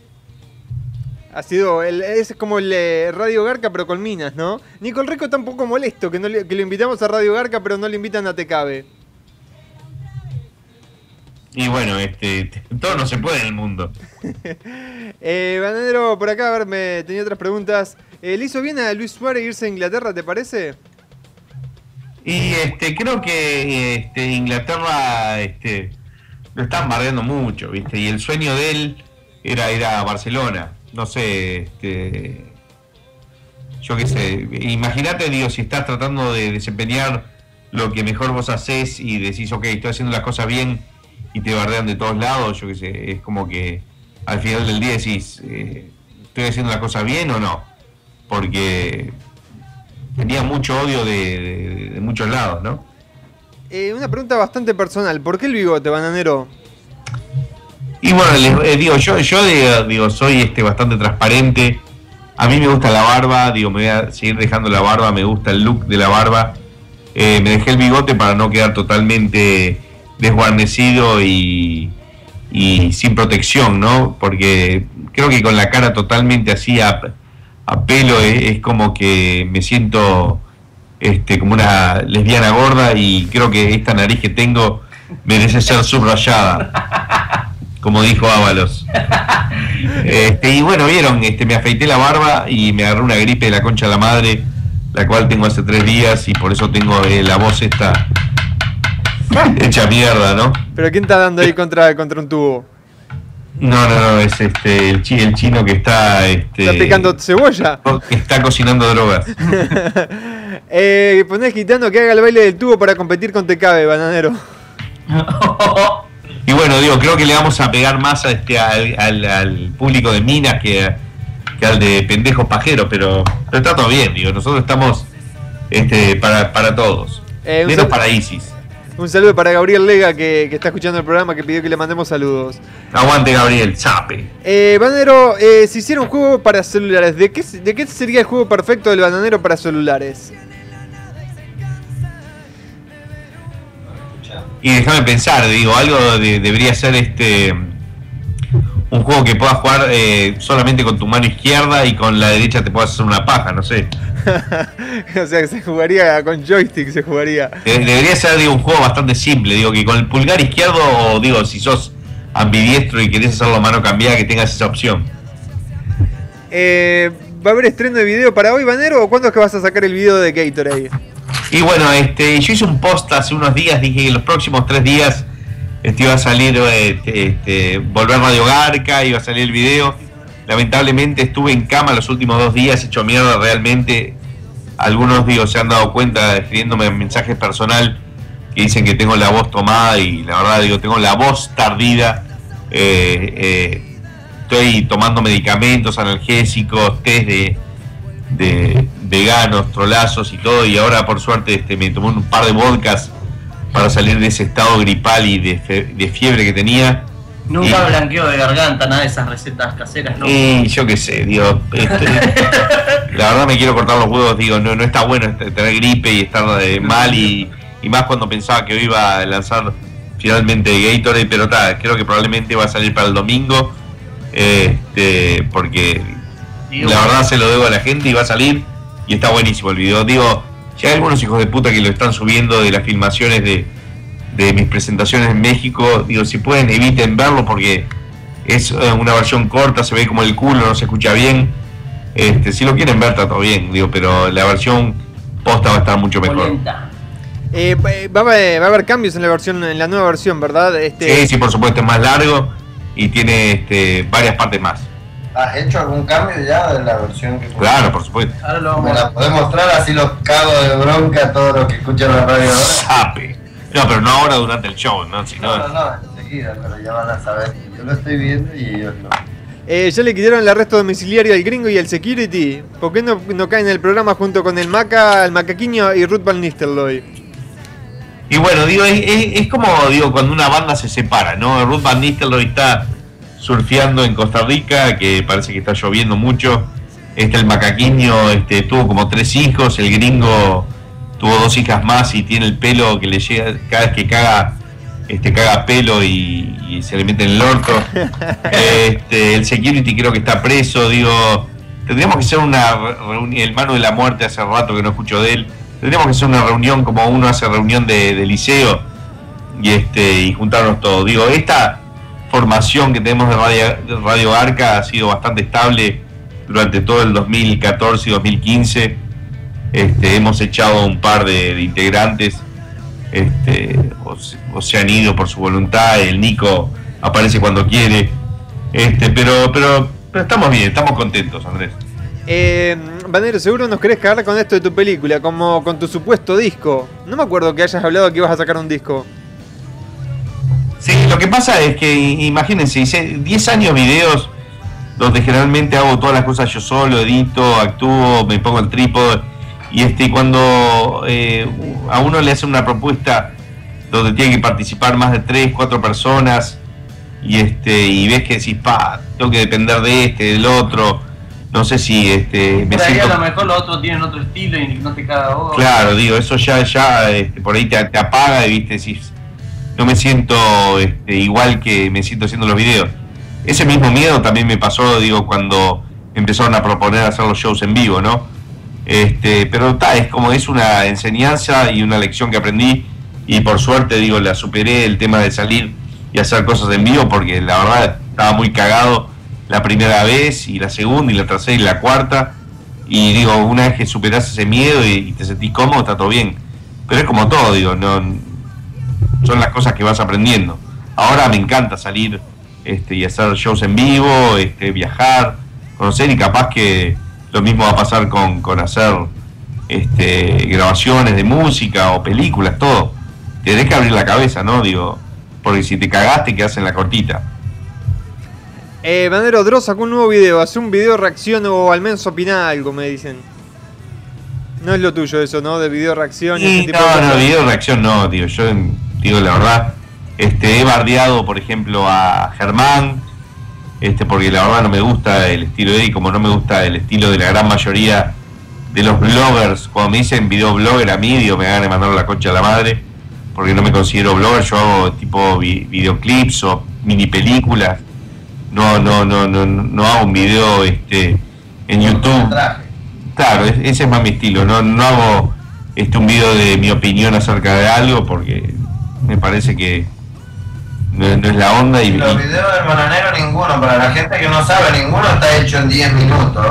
Ha sido, el, es como el eh, Radio Garca, pero con minas, ¿no? Nicol Rico está un poco molesto, que, no le- que lo invitamos a Radio Garca, pero no le invitan a Tecabe. Y bueno, este, todo no se puede en el mundo. Eh, Bananero, por acá, a ver, me tenía otras preguntas. Eh, ¿Le hizo bien a Luis Suárez irse a Inglaterra, te parece? Y este, creo que este, Inglaterra este, lo están bardeando mucho, ¿viste? Y el sueño de él era ir a Barcelona. No sé, este, yo qué sé. Imagínate, digo, si estás tratando de desempeñar lo que mejor vos haces y decís, ok, estoy haciendo las cosas bien y te bardean de todos lados, yo qué sé. Es como que al final del día decís, eh, ¿estoy haciendo las cosas bien o no? Porque tenía mucho odio de, muchos lados, ¿no? Eh, una pregunta bastante personal. ¿Por qué el bigote, Bananero? Y bueno, les- eh, digo, yo, yo digo, soy este bastante transparente. A mí me gusta la barba, digo, me voy a seguir dejando la barba, me gusta el look de la barba. Eh, me dejé el bigote para no quedar totalmente desguarnecido y, y sin protección, ¿no? Porque creo que con la cara totalmente así a, a pelo es, es como que me siento este, como una lesbiana gorda y creo que esta nariz que tengo merece ser subrayada, como dijo Ábalos. Este, y bueno, vieron, este, me afeité la barba y me agarré una gripe de la concha de la madre, la cual tengo hace tres días y por eso tengo eh, la voz esta hecha mierda, ¿no? ¿Pero quién está dando ahí contra, contra un tubo? No, no, no, es este el, chi- el chino que está, este, ¿Está picando cebolla? que está cocinando drogas. eh, ponés gitano que haga el baile del tubo para competir con Tecabe, Bananero. Y bueno, digo, creo que le vamos a pegar más a este, al, al- al público de Minas que, que al de pendejos pajeros, pero, pero está todo bien, digo, nosotros estamos este, para, para todos, Eh, menos para Isis. Un saludo para Gabriel Lega que, que está escuchando el programa, que pidió que le mandemos saludos. Aguante Gabriel, sape. Eh, Bananero, eh, si hiciera un juego para celulares, ¿de qué, ¿de qué sería el juego perfecto del Bananero para celulares? Y déjame pensar, digo, algo de- debería ser este un juego que puedas jugar eh, solamente con tu mano izquierda y con la derecha te puedas hacer una paja, no sé. o sea, que se jugaría con joystick, se jugaría. De- Debería ser digo, un juego bastante simple, digo que con el pulgar izquierdo, o digo, si sos ambidiestro y querés hacerlo a mano cambiada, que tengas esa opción. Eh, ¿Va a haber estreno de video para hoy, Banero? ¿O cuándo es que vas a sacar el video de Gatorade? Y bueno, este, yo hice un post hace unos días, dije que los próximos tres días este, iba a salir este, este, Volver Radio Garca, iba a salir el video. Lamentablemente estuve en cama los últimos dos días, hecho mierda realmente. Algunos digo, se han dado cuenta escribiéndome mensajes personal que dicen que tengo la voz tomada y la verdad digo, tengo la voz tardida. Eh, eh, estoy tomando medicamentos, analgésicos, test de, de veganos, trolazos y todo, y ahora por suerte este, me tomé un par de vodkas para salir de ese estado gripal y de, fe- de fiebre que tenía. Nunca Y- blanqueo de garganta, nada de esas recetas caseras, ¿no? Y yo qué sé, digo, este, la verdad me quiero cortar los huevos, digo, no, no está bueno este- tener gripe y estar eh, mal y, y más cuando pensaba que hoy iba a lanzar finalmente Gatorade, pero ta, creo que probablemente va a salir para el domingo, este, porque Digo, la verdad se lo debo a la gente y va a salir y está buenísimo el video. Digo, si hay algunos hijos de puta que lo están subiendo de las filmaciones de, de mis presentaciones en México, digo, si pueden eviten verlo porque es eh, una versión corta, se ve como el culo, no se escucha bien. Este, si lo quieren ver está todo bien, digo, pero la versión posta va a estar mucho mejor. Eh, va, va a- va a haber cambios en la versión, en la nueva versión, ¿verdad? Este, Sí, sí, por supuesto, es más largo y tiene este, varias partes más. ¿Has hecho algún cambio ya de la versión que Claro, por supuesto. Ahora lo ¿Me vamos la podés mostrar así los cago de bronca a todos los que escuchan la radio ahora? Sape. No, pero no ahora durante el show, ¿no? Si no- No, no, no, enseguida, pero ya van a saber. Yo lo estoy viendo y ellos no. eh, ya le quitaron el arresto domiciliario al gringo y al security. ¿Por qué no, no caen en el programa junto con el Maca, el Macaquiño y Ruth Van Nistelrooy? Y bueno, digo, es, es- es como digo cuando una banda se separa, ¿no? Ruth Van Nistelrooy está surfeando en Costa Rica, que parece que está lloviendo mucho. Este el macaquiño este, tuvo como tres hijos, el gringo tuvo dos hijas más y tiene el pelo que le llega cada vez que caga, este caga pelo y, y se le mete en el orto. Este, el security creo que está preso, digo, tendríamos que hacer una reunión, el mano de la muerte hace rato que no escucho de él, tendríamos que hacer una reunión como uno hace reunión de, de liceo y este y juntarnos todos. Digo, esta formación que tenemos de Radio, Radio Arca ha sido bastante estable durante todo el 2014 y 2015. Este, hemos echado un par de, integrantes este, o, se- han ido por su voluntad, el Nico aparece cuando quiere, este, pero, pero, pero estamos bien, estamos contentos, Andrés. Eh, seguro nos querés cagar con esto de tu película, como con tu supuesto disco. No me acuerdo que hayas hablado que ibas a sacar un disco. Sí, lo que pasa es que imagínense, hice 10 años videos donde generalmente hago todas las cosas yo solo, edito, actúo, me pongo el trípode y este cuando eh, a uno le hacen una propuesta donde tiene que participar más de 3, 4 personas y este y ves que decís, pa, tengo que depender de este, del otro, no sé si este me ahí a siento lo mejor los otros tienen otro estilo y no te caga vos. Claro, digo, eso ya, ya este, por ahí te, te apaga y viste, decís, no me siento este, igual que me siento haciendo los videos. Ese mismo miedo también me pasó, digo, cuando empezaron a proponer hacer los shows en vivo, ¿no? Este, pero ta, es como es una enseñanza y una lección que aprendí y por suerte, digo, la superé el tema de salir y hacer cosas en vivo porque la verdad estaba muy cagado la primera vez y la segunda y la tercera y la cuarta y digo, una vez que superás ese miedo y, y te sentís cómodo, está todo bien. Pero es como todo, digo, no son las cosas que vas aprendiendo. Ahora me encanta salir este, y hacer shows en vivo, este, viajar, conocer y capaz que lo mismo va a pasar con, con hacer este, grabaciones de música o películas, todo. Tenés que abrir la cabeza, ¿no? Digo, porque si te cagaste, quedás en la cortita. Eh, Banero, Dross sacó un nuevo video. Hace un video reacción o al menos opina algo, me dicen. No es lo tuyo eso, ¿no? De video reacción y, ese tipo no, no, video reacción no, tío. Yo digo la verdad, este, he bardeado, por ejemplo, a Germán, este, porque la verdad no me gusta el estilo de él, y como no me gusta el estilo de la gran mayoría de los bloggers. Cuando me dicen videoblogger a mí, digo, me hagan de mandar la concha a la madre, porque no me considero blogger, yo hago tipo vi- videoclips o mini películas. No, no, no, no, no hago un video este, en YouTube. Claro, es- ese es más mi estilo. No, no hago este un video de mi opinión acerca de algo porque me parece que no, no es la onda y, Y los videos del bananero ninguno, para la gente que no sabe, ninguno está hecho en 10 minutos.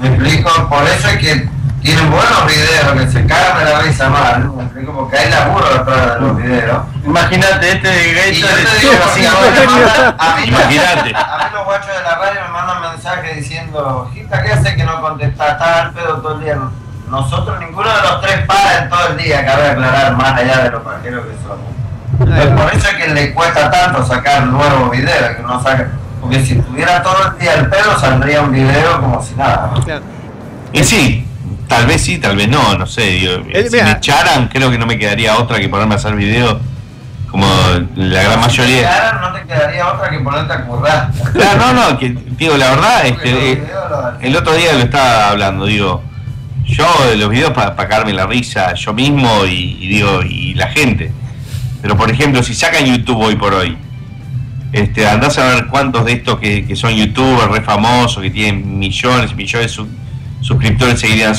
Me explico, por eso es que tienen buenos videos que se cagan de la risa mal. Me explico, porque hay laburo detrás de los videos. Imagínate, este de te le digo, si cinco a mí me años. mandan- a mí me- Imagínate. A mí los guachos de la radio me mandan mensajes diciendo, Gita, ¿qué hace que no contestás? Estás al pedo todo el día. Nosotros, ninguno de los tres para en todo el día, cabe aclarar, más allá de los pajeros que somos. Pues por eso es que le cuesta tanto sacar nuevos videos, que no saca. Porque si tuviera todo el día el pelo, saldría un video como si nada. ¿no? y sí, tal vez sí, tal vez no, no sé. digo, El- si mira. me echaran, creo que no me quedaría otra que ponerme a hacer videos como la gran mayoría. quedaran, no te quedaría otra que ponerte a currar. Claro, no, no, que digo, la verdad, este, eh, el otro día lo estaba hablando, digo, yo los videos para sacarme la risa yo mismo y, digo, y la gente. Pero por ejemplo, si sacan YouTube hoy por hoy, este, andás a ver cuántos de estos que, que son youtubers re famosos, que tienen millones y millones de su- suscriptores seguirían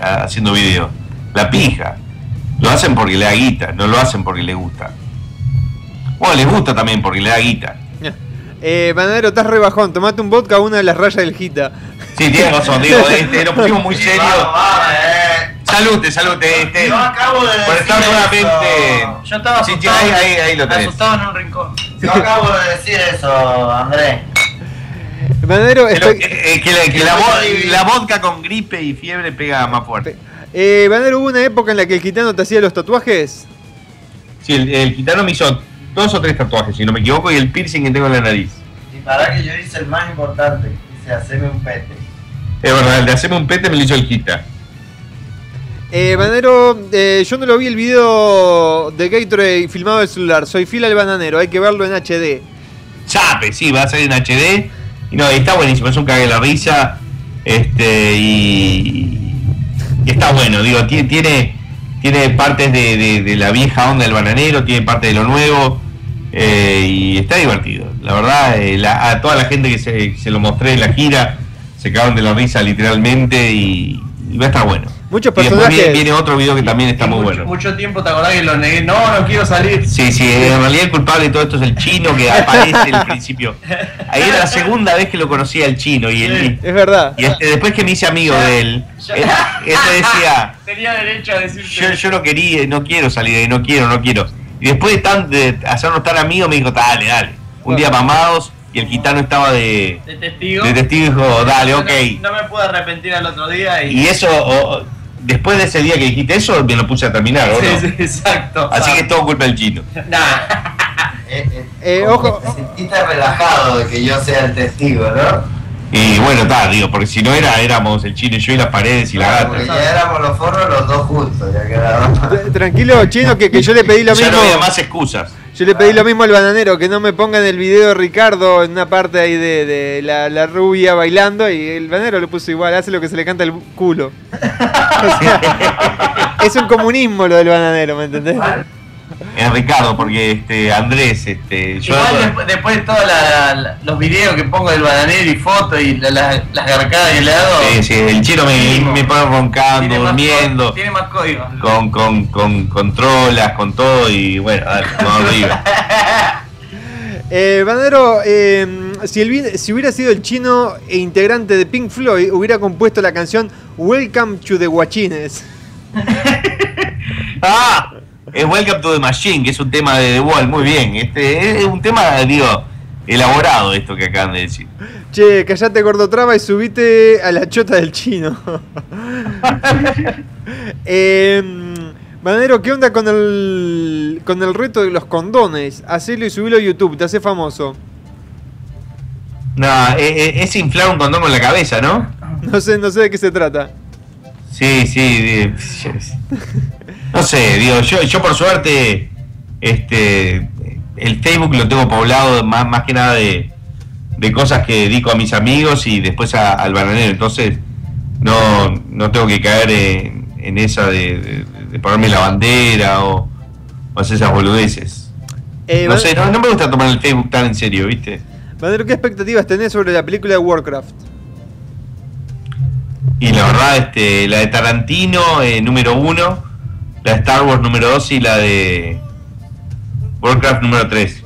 haciendo videos. La pija. Lo hacen porque le da guita, no lo hacen porque les gusta. Bueno, les gusta también porque le da guita. Eh, Banero, estás re bajón. Tomate un vodka a una de las rayas del Gita. Sí, tienes razón, digo, este, lo pusimos muy serio. eh. Salute, salute, este. Yo acabo de Por estar eso. Yo estaba Sí, sí, asustado, ahí, ahí, ahí lo tenés. asustado en un rincón. Yo acabo de decir eso, Andrés. Lo- estoy... eh, eh, que la, que la vo- la vodka con gripe y fiebre pega más fuerte. Eh, Banero, hubo una época en la que el gitano te hacía los tatuajes. Sí, el, el gitano me hizo dos o tres tatuajes, si no me equivoco, y el piercing que tengo en la nariz. Y para que yo hice el más importante, hice hacerme un pete. Es verdad, el de hacerme un pete me lo hizo el gita. Eh, Banero, eh, yo no lo vi el video de Gatorade filmado del celular. Soy fila el bananero, hay que verlo en HD. Chape, sí, va a salir en HD. Y no, está buenísimo, es un cague la risa. Este, y, y está bueno, digo, tiene, tiene, tiene partes de, de- de la vieja onda del bananero, tiene parte de lo nuevo eh, y está divertido. La verdad, eh, la- a toda la gente que se, se lo mostré en la gira se cagaron de la risa literalmente y, y va a estar bueno. Muchos Y después personajes. viene, viene otro video que también está muy bueno. Mucho tiempo te acordás que lo negué. No, no quiero salir. Sí, sí, en realidad el culpable de todo esto es el chino que aparece al principio. Ahí era la segunda vez que lo conocía el chino y, el, Es verdad. y este, después que me hice amigo de él, él, él decía, Tenía derecho a decirte. yo, yo no quería, no quiero salir de ahí, no quiero, no quiero. Y después de, tan, de hacernos tan amigos me dijo, dale, dale. Un día mamados y el gitano estaba de, de testigo. de testigo dijo, dale, No- ok. No, me pude arrepentir al otro día y. Y eso, o- después de ese día que dijiste eso, me lo puse a terminar, ¿o Sí, no? sí, exacto. Así que es todo culpa del chino. Eh, Como ojo. que Te sentiste relajado de que yo sea el testigo, ¿no? Y bueno, está, digo, porque si no era, éramos el chino y yo y las paredes y la Claro, gata. porque ya éramos los forros los dos juntos, ya quedaba. Tr- Tranquilo, chino, que, que yo le pedí lo Ya mismo. no había más excusas. Yo le pedí lo mismo al bananero, que no me ponga en el video de Ricardo en una parte ahí de, de la, la rubia bailando y el bananero le puso igual, hace lo que se le canta el culo. O sea, es un comunismo lo del bananero, ¿me entendés? Es Ricardo, porque este Andrés, este, yo Igual después, después de todos los videos que pongo del bananero y fotos y la- la- las garcadas y helado. Sí, sí, el chino me, me pone roncando, tiene durmiendo, Tiene más código. con, con, con, con trolas, con todo, y bueno, dale, vamos arriba. Eh, bananero, eh, si, el si hubiera sido el chino e integrante de Pink Floyd, hubiera compuesto la canción Welcome to the Guachines. ¡Ah! Es Welcome to the Machine, que es un tema de The Wall, muy bien. Este es un tema, digo, elaborado esto que acaban de decir. Che, callate gordo traba y subite a la chota del chino. eh, ¿qué onda con el con el reto de los condones? Hacelo y subilo a YouTube, te hace famoso. No, eh, eh, es inflar un condón con la cabeza, ¿no? No sé, no sé de qué se trata. Sí, sí. de- no sé, digo, yo, yo por suerte, este, el Facebook lo tengo poblado más, más que nada de, de cosas que dedico a mis amigos y después a- al bananero. Entonces, no, no tengo que caer en, en esa de, de- de ponerme la bandera o, o hacer esas boludeces. Eh, No sé, no, no me gusta tomar el Facebook tan en serio, ¿viste? Bananero, ¿qué expectativas tenés sobre la película de Warcraft? Y la verdad, este, la de Tarantino, eh, número uno, la de Star Wars número dos y la de Warcraft número tres.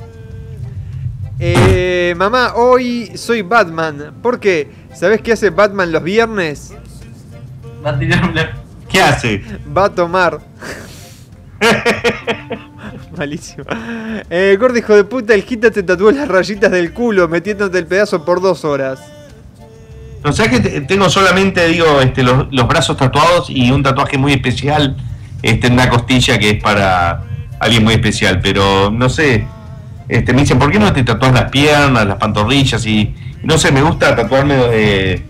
Eh, mamá, hoy soy Batman. ¿Por qué? ¿Sabés qué hace Batman los viernes? Va a tirar una- ¿Qué hace? Va a tomar. Malísimo. Eh, gordo hijo de puta, el Gita te tatuó las rayitas del culo metiéndote el pedazo por dos horas. No sé que te- tengo solamente, digo, este, los, los brazos tatuados y un tatuaje muy especial este, una costilla que es para alguien muy especial, pero no sé. Este, me dicen, ¿por qué no te tatuas las piernas, las pantorrillas? Y no sé, me gusta tatuarme eh,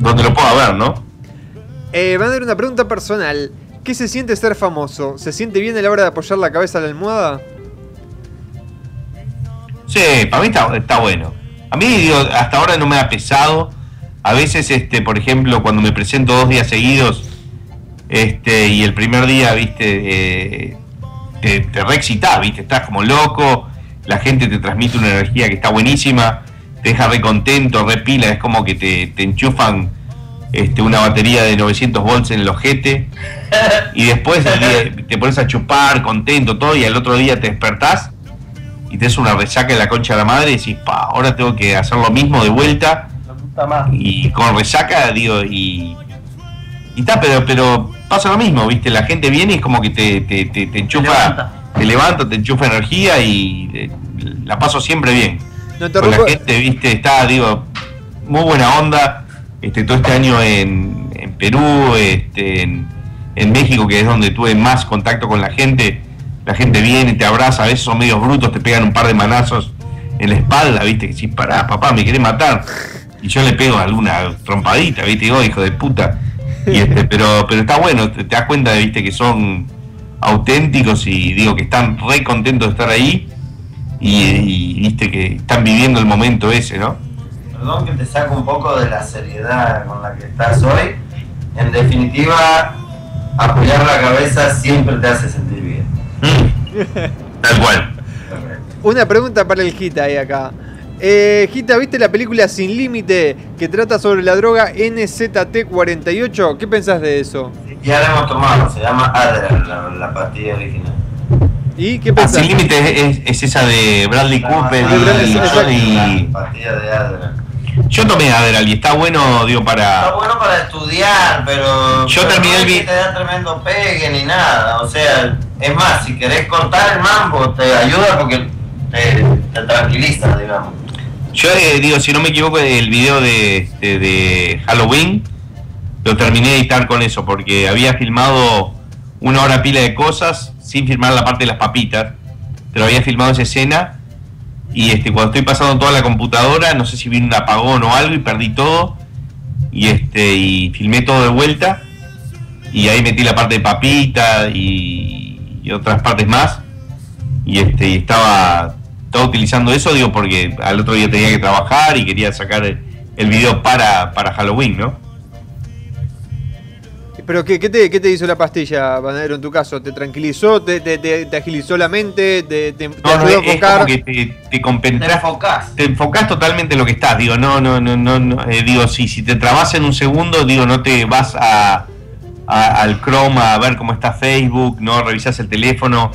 donde lo pueda ver, ¿no? Eh, van a dar una pregunta personal. ¿Qué se siente ser famoso? ¿Se siente bien a la hora de apoyar la cabeza a la almohada? Sí, para mí está, está bueno. A mí, digo, hasta ahora no me ha pesado. A veces, este, por ejemplo, cuando me presento dos días seguidos, este, y el primer día, viste, eh, te, te reexcitás, viste, estás como loco, la gente te transmite una energía que está buenísima, te deja re contento, re pila, es como que te, te enchufan este, una batería de 900 volts en el ojete, y después te pones a chupar, contento, todo, y al otro día te despertás y te es una resaca de la concha de la madre y decís, pa, ahora tengo que hacer lo mismo de vuelta y con resaca, digo, y. Y está, pero, pero pasa lo mismo, ¿viste? La gente viene y es como que te, te, te, te enchufa, levanta. te levanta, te enchufa energía y eh, la paso siempre bien. No te Con la gente, ¿viste? Está, digo, muy buena onda. Este, todo este año en, en Perú, este, en, en México, que es donde tuve más contacto con la gente, la gente viene, te abraza, a veces son medios brutos, te pegan un par de manazos en la espalda, ¿viste? Que si pará, papá, me querés matar. Y yo le pego alguna trompadita, ¿viste? Digo, hijo de puta. Y este, pero, pero está bueno, te, te das cuenta, ¿viste? Que son auténticos y digo que están re contentos de estar ahí y, y, viste que están viviendo el momento ese, ¿no? Perdón que te saco un poco de la seriedad con la que estás hoy. en definitiva, apoyar la cabeza siempre te hace sentir bien. Tal cual. Una pregunta para el Gita ahí acá. Eh, Gita, ¿viste la película Sin Límite que trata sobre la droga NZT48? ¿Qué pensás de eso? Ya la hemos tomado, se llama Adderall, la, la pastilla original. ¿Y qué Ah, pensás? Sin límite es, es esa de Bradley Cooper Ah, Bradley- y, y- La pastilla de Adderall. Yo tomé Adderall y está bueno, digo, Está para... bueno para estudiar, pero. Yo pero terminé no el que te da tremendo pegue ni nada. O sea, es más, si querés cortar el mambo, te ayuda porque te, te tranquiliza, digamos. Yo eh, digo, si no me equivoco, el video de, de, de Halloween lo terminé de editar con eso, porque había filmado una hora pila de cosas sin filmar la parte de las papitas, pero había filmado esa escena y este cuando estoy pasando toda la computadora, no sé si vino un apagón o algo y perdí todo y este y filmé todo de vuelta y ahí metí la parte de papita y, y otras partes más y este y estaba estaba utilizando eso digo porque al otro día tenía que trabajar y quería sacar el, el video para, para Halloween, ¿no? ¿Pero qué, qué te, qué te hizo la pastilla, Banadero, en tu caso? ¿Te tranquilizó? ¿Te, te- te- te agilizó la mente? ¿Te, te- te No, no, ayudó a es, es enfocar? como que Te enfocás. te enfocás totalmente en lo que estás, digo, no, no, no, no, no, eh, digo, si, si te trabas en un segundo, digo, no te vas a, a- al Chrome a ver cómo está Facebook, no revisás el teléfono,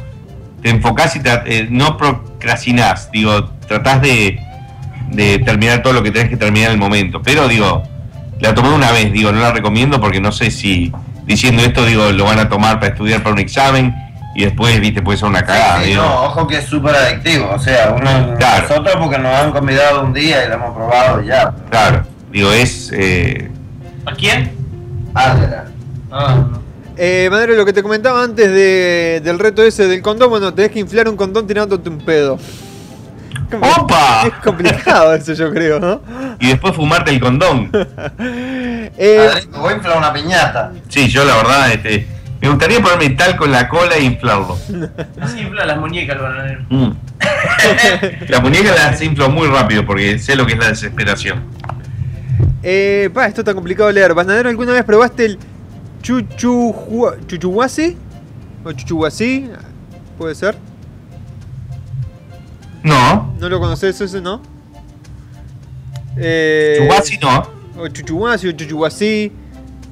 te enfocás y eh, no procrastinás, digo, tratás de, de terminar todo lo que tenés que terminar en el momento, pero digo, la tomé una vez, digo, no la recomiendo porque no sé si diciendo esto, digo, lo van a tomar para estudiar para un examen y después, viste, puede ser una cagada, Sí, digo. no, ojo que es súper adictivo. O sea, uno, Claro. nosotros porque nos han convidado un día y lo hemos probado ya. Claro, digo, es... eh, ¿A quién? Adderall. Ah, no. Eh, Madre, lo que te comentaba antes de- del reto ese del condón, bueno, tenés que inflar un condón tirándote un pedo. ¡Opa! Es complicado eso, yo creo, ¿no? y después fumarte el condón. Eh, Adrico, voy a inflar una piñata. Sí, yo la verdad, este, me gustaría ponerme talco en la cola e inflarlo. Así infla las muñecas el bananero. Mm. la muñeca la inflo muy rápido porque sé lo que es la desesperación. eh, pa, esto está complicado de leer. Banadero, ¿alguna vez probaste el chuchu, chuchuhuasi? ¿O chuchuhuasi? ¿Puede ser? No, ¿No lo conoces ese, no? Eh, Chubasi no. O chuchuhuasi o chuchuhuasi.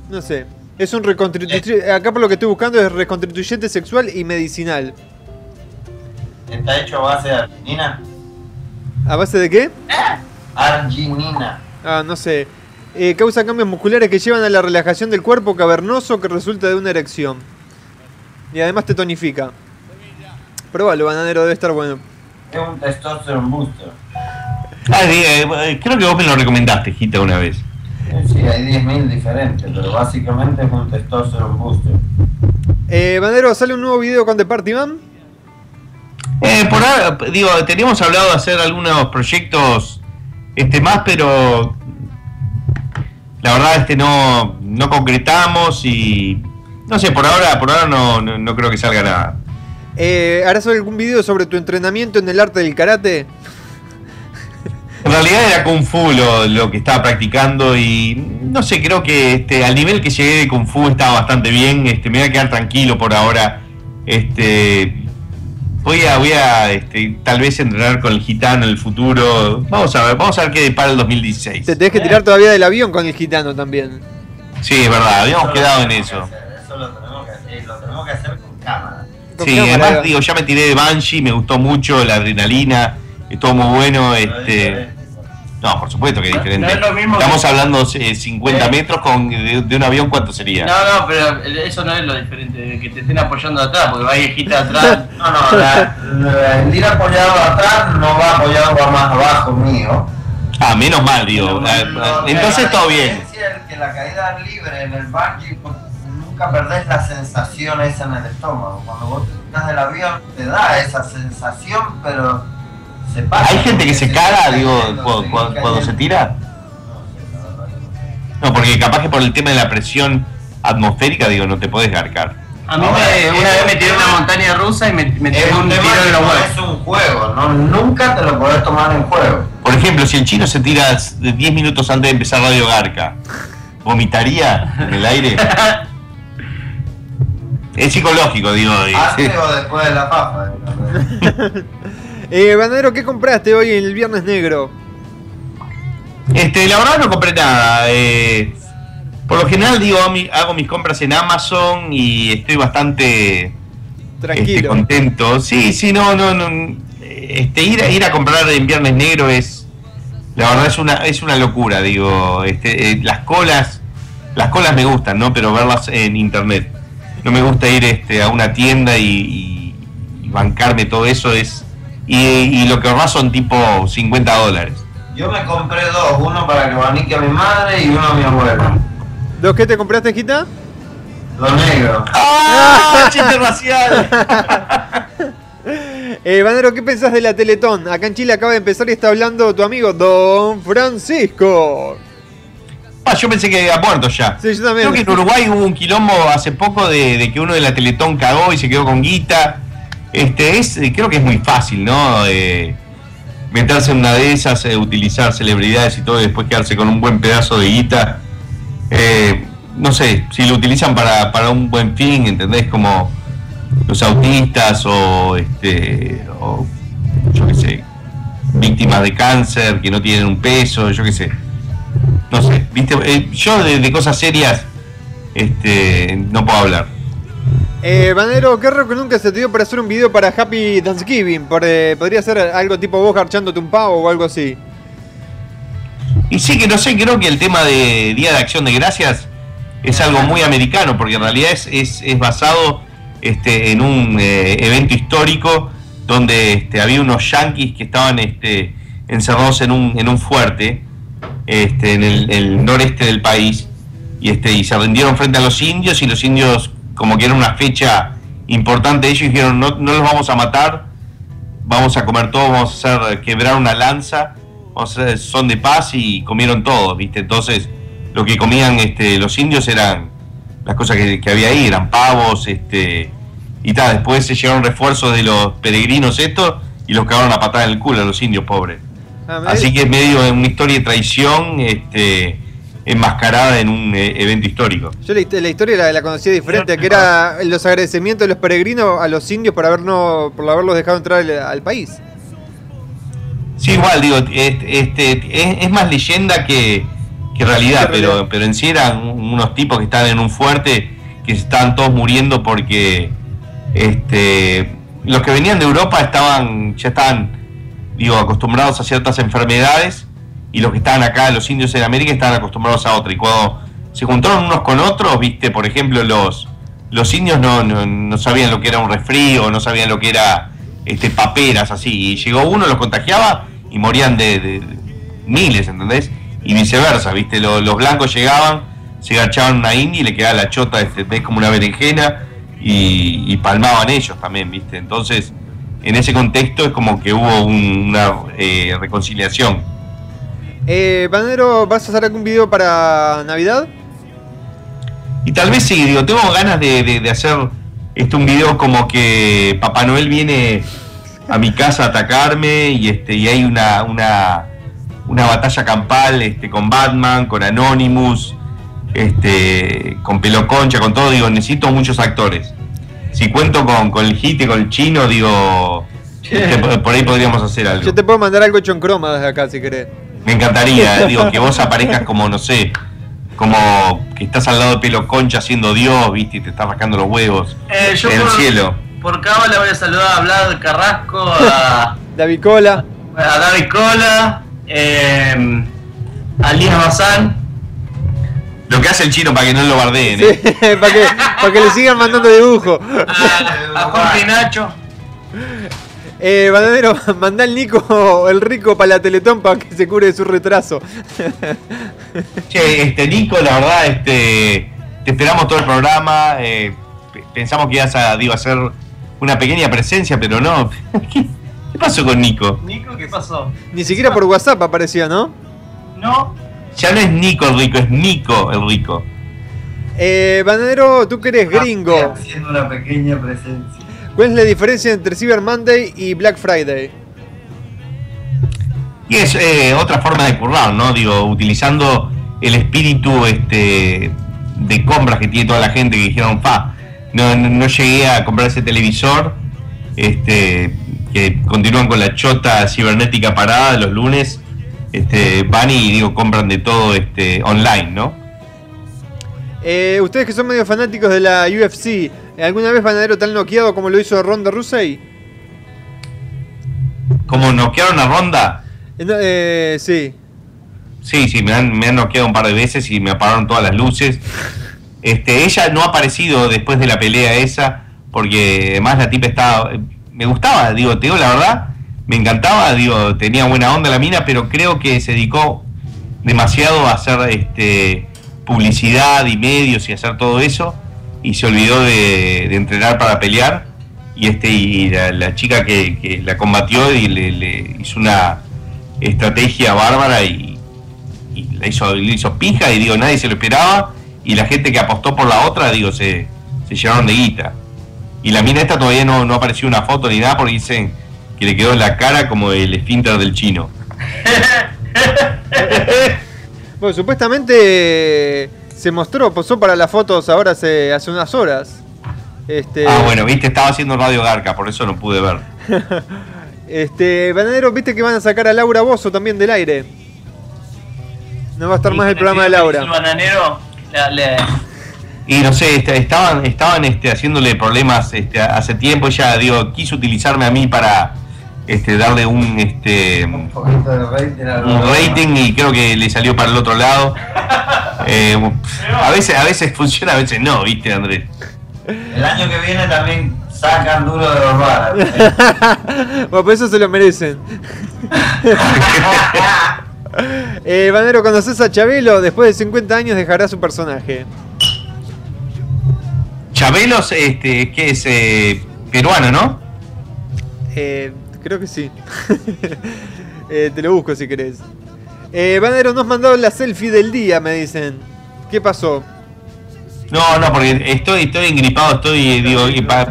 No sé. Es un reconstituyente. Acá por lo que estoy buscando es reconstituyente sexual y medicinal. Está hecho a base de arginina. ¿A base de qué? Arginina. Ah, no sé. Eh, causa cambios musculares que llevan a la relajación del cuerpo cavernoso que resulta de una erección. Y además te tonifica. Probalo, bananero, debe estar bueno. Es un testosterone booster. Ah, eh, eh, creo que vos me lo recomendaste, Gita, una vez. Sí, hay 10.000 diferentes, pero básicamente es un testosterone booster. Eh, bananero, ¿sale un nuevo video con The Party Man? Eh, por ahora, digo, teníamos hablado de hacer algunos proyectos este más, pero la verdad este no, no concretamos y no sé, por ahora, por ahora no, no, no creo que salga nada. Eh, ¿Harás algún video sobre tu entrenamiento en el arte del karate? En realidad era Kung Fu lo, lo que estaba practicando y no sé, creo que este, al nivel que llegué de Kung Fu estaba bastante bien, este, me voy a quedar tranquilo por ahora. Este, voy a, voy a este, tal vez entrenar con el gitano en el futuro. Vamos a ver, vamos a ver qué depara el 2016. Te tenés que tirar todavía del avión con el gitano también. Sí, es verdad, habíamos quedado en eso. Eso lo tenemos que hacer, lo tenemos que hacer con cámara. Con Sí, cámara. además digo, ya me tiré de Banshee, me gustó mucho la adrenalina, estuvo muy bueno, este no, por supuesto que es diferente. no es lo mismo Estamos que- hablando eh, 50 metros con de, de un avión, ¿cuánto sería? No, no, pero eso no es lo diferente, de que te estén apoyando atrás, porque va viejita atrás. No, no, la- la- el ir apoyado atrás no va apoyado va más abajo mío. Ah, menos mal, digo. Ah, Entonces todo bien. Es que la caída libre en el bungee pues, nunca perdés la sensación esa en el estómago. Cuando vos te del avión te da esa sensación, pero se pasa. Hay gente que se caga, digo, cuando, se tira. No, porque capaz que por el tema de la presión atmosférica, digo, no te podés garcar. A mí Ahora, me, una vez me tiré una montaña rusa y me, tiré un tiro de los huevos. es un juego, ¿no? nunca te lo podés tomar en juego. Por ejemplo, si el chino se tira de 10 minutos antes de empezar Radio Garca vomitaría en el aire. es psicológico, digo. ¿Antes o después de la papa? Eh, Banadero, ¿qué compraste hoy en el Viernes Negro? Este, la verdad no compré nada. eh, por lo general digo, hago mi- hago mis compras en Amazon y estoy bastante este, Tranquilo. contento. Sí, sí, no, no, no. Este, ir, a, ir a comprar en Viernes Negro es, la verdad es una, es una locura, digo. Este, eh, las colas, las colas me gustan, ¿no? Pero verlas en internet. No me gusta ir este, a una tienda y, y- y bancarme todo eso es. Y, y lo que ahorras son tipo 50 dólares. Yo me compré dos, uno para que abanique a mi madre y uno a mi abuela. ¿Dos qué te compraste, Gita? Los negros. ¡Ah! ¡Chiste racial! Eh, Banero, ¿qué pensás de la Teletón? Acá en Chile acaba de empezar y está hablando tu amigo Don Francisco. Ah, yo pensé que había muerto ya. Sí, yo también. Creo que en Uruguay hubo un quilombo hace poco de, de que uno de la Teletón cagó y se quedó con guita. Este es, eh, creo que es muy fácil, ¿no? Eh, meterse en una de esas, eh, utilizar celebridades y todo, y después quedarse con un buen pedazo de guita. Eh, no sé, si lo utilizan para, para un buen fin, ¿entendés? Como los autistas o este o yo qué sé, víctimas de cáncer que no tienen un peso, yo qué sé. No sé, viste, Eh, yo de, de cosas serias este no puedo hablar. Eh, Banero, ¿qué raro que nunca se te dio para hacer un video para Happy Thanksgiving? Eh, podría ser algo tipo vos garchándote un pavo o algo así. Y sí que no sé, creo que el tema de Día de Acción de Gracias es algo muy americano, porque en realidad es, es, basado este, en un eh, evento histórico donde este, había unos yanquis que estaban este, encerrados en un, en un fuerte en el, noreste del país y, y se rindieron frente a los indios y los indios como que era una fecha importante ellos dijeron no, no los vamos a matar, vamos a comer todo, vamos a hacer quebrar una lanza, vamos a hacer son de paz y comieron todos, ¿viste? Entonces lo que comían este, los indios eran las cosas que, que había ahí, eran pavos, este, y tal, después se llegaron refuerzos de los peregrinos estos y los cagaron a patada en el culo a los indios pobres. Ah, Así que es medio de una historia de traición este, enmascarada en un eh, evento histórico. Yo la, la historia la, la conocía diferente, que era los agradecimientos de los peregrinos a los indios por, habernos, por haberlos dejado entrar al, al país. Sí, igual, digo, este, este, es, es más leyenda que, que realidad, pero, pero en sí eran unos tipos que estaban en un fuerte que estaban todos muriendo porque este, los que venían de Europa estaban, ya estaban, digo, acostumbrados a ciertas enfermedades y los que estaban acá, los indios en América, estaban acostumbrados a otra. Y cuando se juntaron unos con otros, viste, por ejemplo, los, los indios no, no, no sabían lo que era un resfrío, no sabían lo que era este, paperas, así. Y llegó uno, los contagiaba y morían de, miles, ¿entendés? Y viceversa, viste, Lo- los blancos llegaban, se agachaban una india y le quedaba la chota, este, ¿ves? como una berenjena y, y palmaban ellos también, viste. Entonces, en ese contexto es como que hubo un- una eh, reconciliación. Eh, Banero, ¿vas a hacer algún video para Navidad? Y tal vez sí, digo, tengo ganas de, de- de hacer este un video como que Papá Noel viene a mi casa a atacarme y este y hay una una, una batalla campal este con Batman, con Anonymous, este con Peloconcha, con todo, digo, necesito muchos actores. Si cuento con, con el hit y con el chino, digo, este, por por ahí podríamos hacer algo. Yo te puedo mandar algo hecho en croma desde acá si querés. Me encantaría, digo, que vos aparezcas como, no sé, como que estás al lado de Pelo Concha haciendo Dios, viste, y te estás rascando los huevos Eh, yo en el por- cielo. Por cábala voy a saludar a Vlad Carrasco, a, David Cola. a David Cola, eh, a Lina Bazán. Lo que hace el chino para que no lo bardeen, Sí, ¿eh? para que, para que le sigan mandando dibujo. a Juan Pinacho. Eh, Bananero, mandá al Nico el rico para la Teletón para que se cure de su retraso. Che, este Nico, la verdad, este te esperamos todo el programa. eh, pe- pensamos que ibas a, digo, a hacer una pequeña presencia, pero no. ¿Qué, qué pasó con Nico? Nico, ¿qué pasó? Ni siquiera por WhatsApp aparecía, ¿no? No, Ya no es Nico el rico, es Nico el rico. Eh, Bananero, tú que eres gringo. Haciendo una pequeña presencia. ¿Cuál es la diferencia entre Cyber Monday y Black Friday? Y es eh, otra forma de currar, ¿no? Digo, utilizando el espíritu este, de compras que tiene toda la gente que dijeron, fa, no, no, no llegué a comprar ese televisor, este, que continúan con la chota cibernética parada los lunes, este, van y digo, compran de todo este, online, ¿no? Eh, ustedes que son medio fanáticos de la UFC, ¿alguna vez Banadero tan noqueado como lo hizo Ronda Rousey? Como noquearon a Ronda, Eh, no, eh, sí. Sí, sí, me han, me han noqueado un par de veces y me apagaron todas las luces. Este, ella no ha aparecido después de la pelea esa, porque además la tipa estaba. Me gustaba, digo, te digo la verdad, me encantaba, digo, tenía buena onda la mina, pero creo que se dedicó demasiado a hacer este publicidad y medios y hacer todo eso, y se olvidó de, de entrenar para pelear. Y este, y la, la chica que, que la combatió y le, le hizo una estrategia bárbara y, y la hizo, le hizo pija y digo, nadie se lo esperaba y la gente que apostó por la otra, digo, se, se llenaron de guita. Y la mina esta todavía no, no apareció una foto ni nada porque dicen que le quedó en la cara como el esfínter del chino. Bueno, supuestamente eh, se mostró, posó para las fotos ahora hace, hace unas horas. Este, Ah, bueno, viste, estaba haciendo Radio Garca, por eso no pude ver. Este, Banadero, viste que van a sacar a Laura Bozo también del aire. No va a estar más el programa de El Laura. bananero le- le- Y no sé, este, estaban, estaban este, haciéndole problemas este, hace tiempo. Ella, digo, quiso utilizarme a mí para este, darle un, este, un rating y creo que le salió para el otro lado. Eh, a veces, a veces funciona, a veces no, viste, Andrés. El año que viene también sacan duro de los raros. bueno, pues eso se lo merecen. eh, Banero, ¿conoces a Chabelo? Después de 50 años dejará su personaje. Chabelos, este, que es eh, peruano, ¿no? Eh, creo que sí. Eh, te lo busco si querés. Eh, Banero, nos mandaron la selfie del día, me dicen. ¿Qué pasó? No, no, porque estoy, estoy engripado, estoy, digo,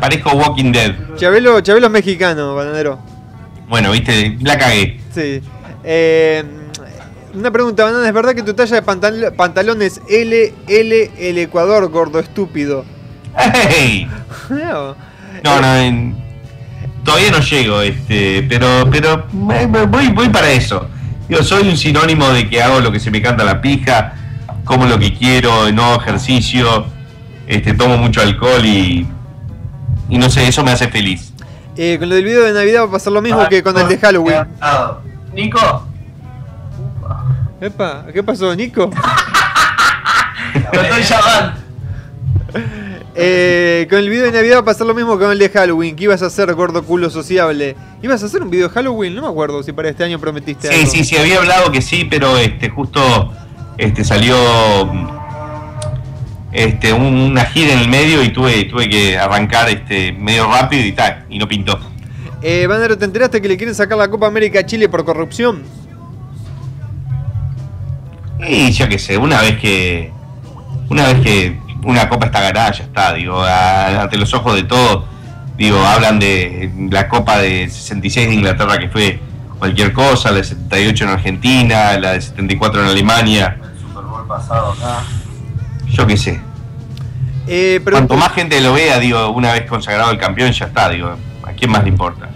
parezco Walking Dead. Chabelo, Chabelo es mexicano, Bananero. Bueno, viste, la cagué. Sí. Eh, una pregunta, Banana, ¿es verdad que tu talla de pantal- pantalón es L, L, el Ecuador, gordo estúpido? ¡Hey! No. No, no, en- todavía no llego, este, pero, pero voy, voy para eso. Digo, soy un sinónimo de que hago lo que se me canta la pija, como lo que quiero, no ejercicio, este, tomo mucho alcohol y, y no sé, eso me hace feliz. Eh, con lo del video de Navidad va a pasar lo mismo que con el de Halloween. Nico, Epa, ¿qué pasó, Nico? lo estoy llamando. Eh, con el video de Navidad va a pasar lo mismo que con el de Halloween. ¿Qué ibas a hacer, gordo culo sociable? ¿Ibas a hacer un video de Halloween? No me acuerdo si para este año prometiste Sí, algo. sí, sí, había hablado que sí, pero este, justo este, salió este, un- una gira en el medio y tuve, tuve que arrancar este, medio rápido y tal, y no pintó. Eh, Bandero, ¿te enteraste que le quieren sacar la Copa América a Chile por corrupción? Y yo qué sé, una vez que una vez que una copa está ganada, ya está, digo, a- ante los ojos de todos, digo, hablan de la copa de 66 de Inglaterra que fue cualquier cosa, la de 78 en Argentina, la de 74 en Alemania, Super Bowl pasado acá. yo qué sé. Eh, pero Cuanto más gente lo vea, digo, una vez consagrado el campeón, ya está, digo, ¿a quién más le importa?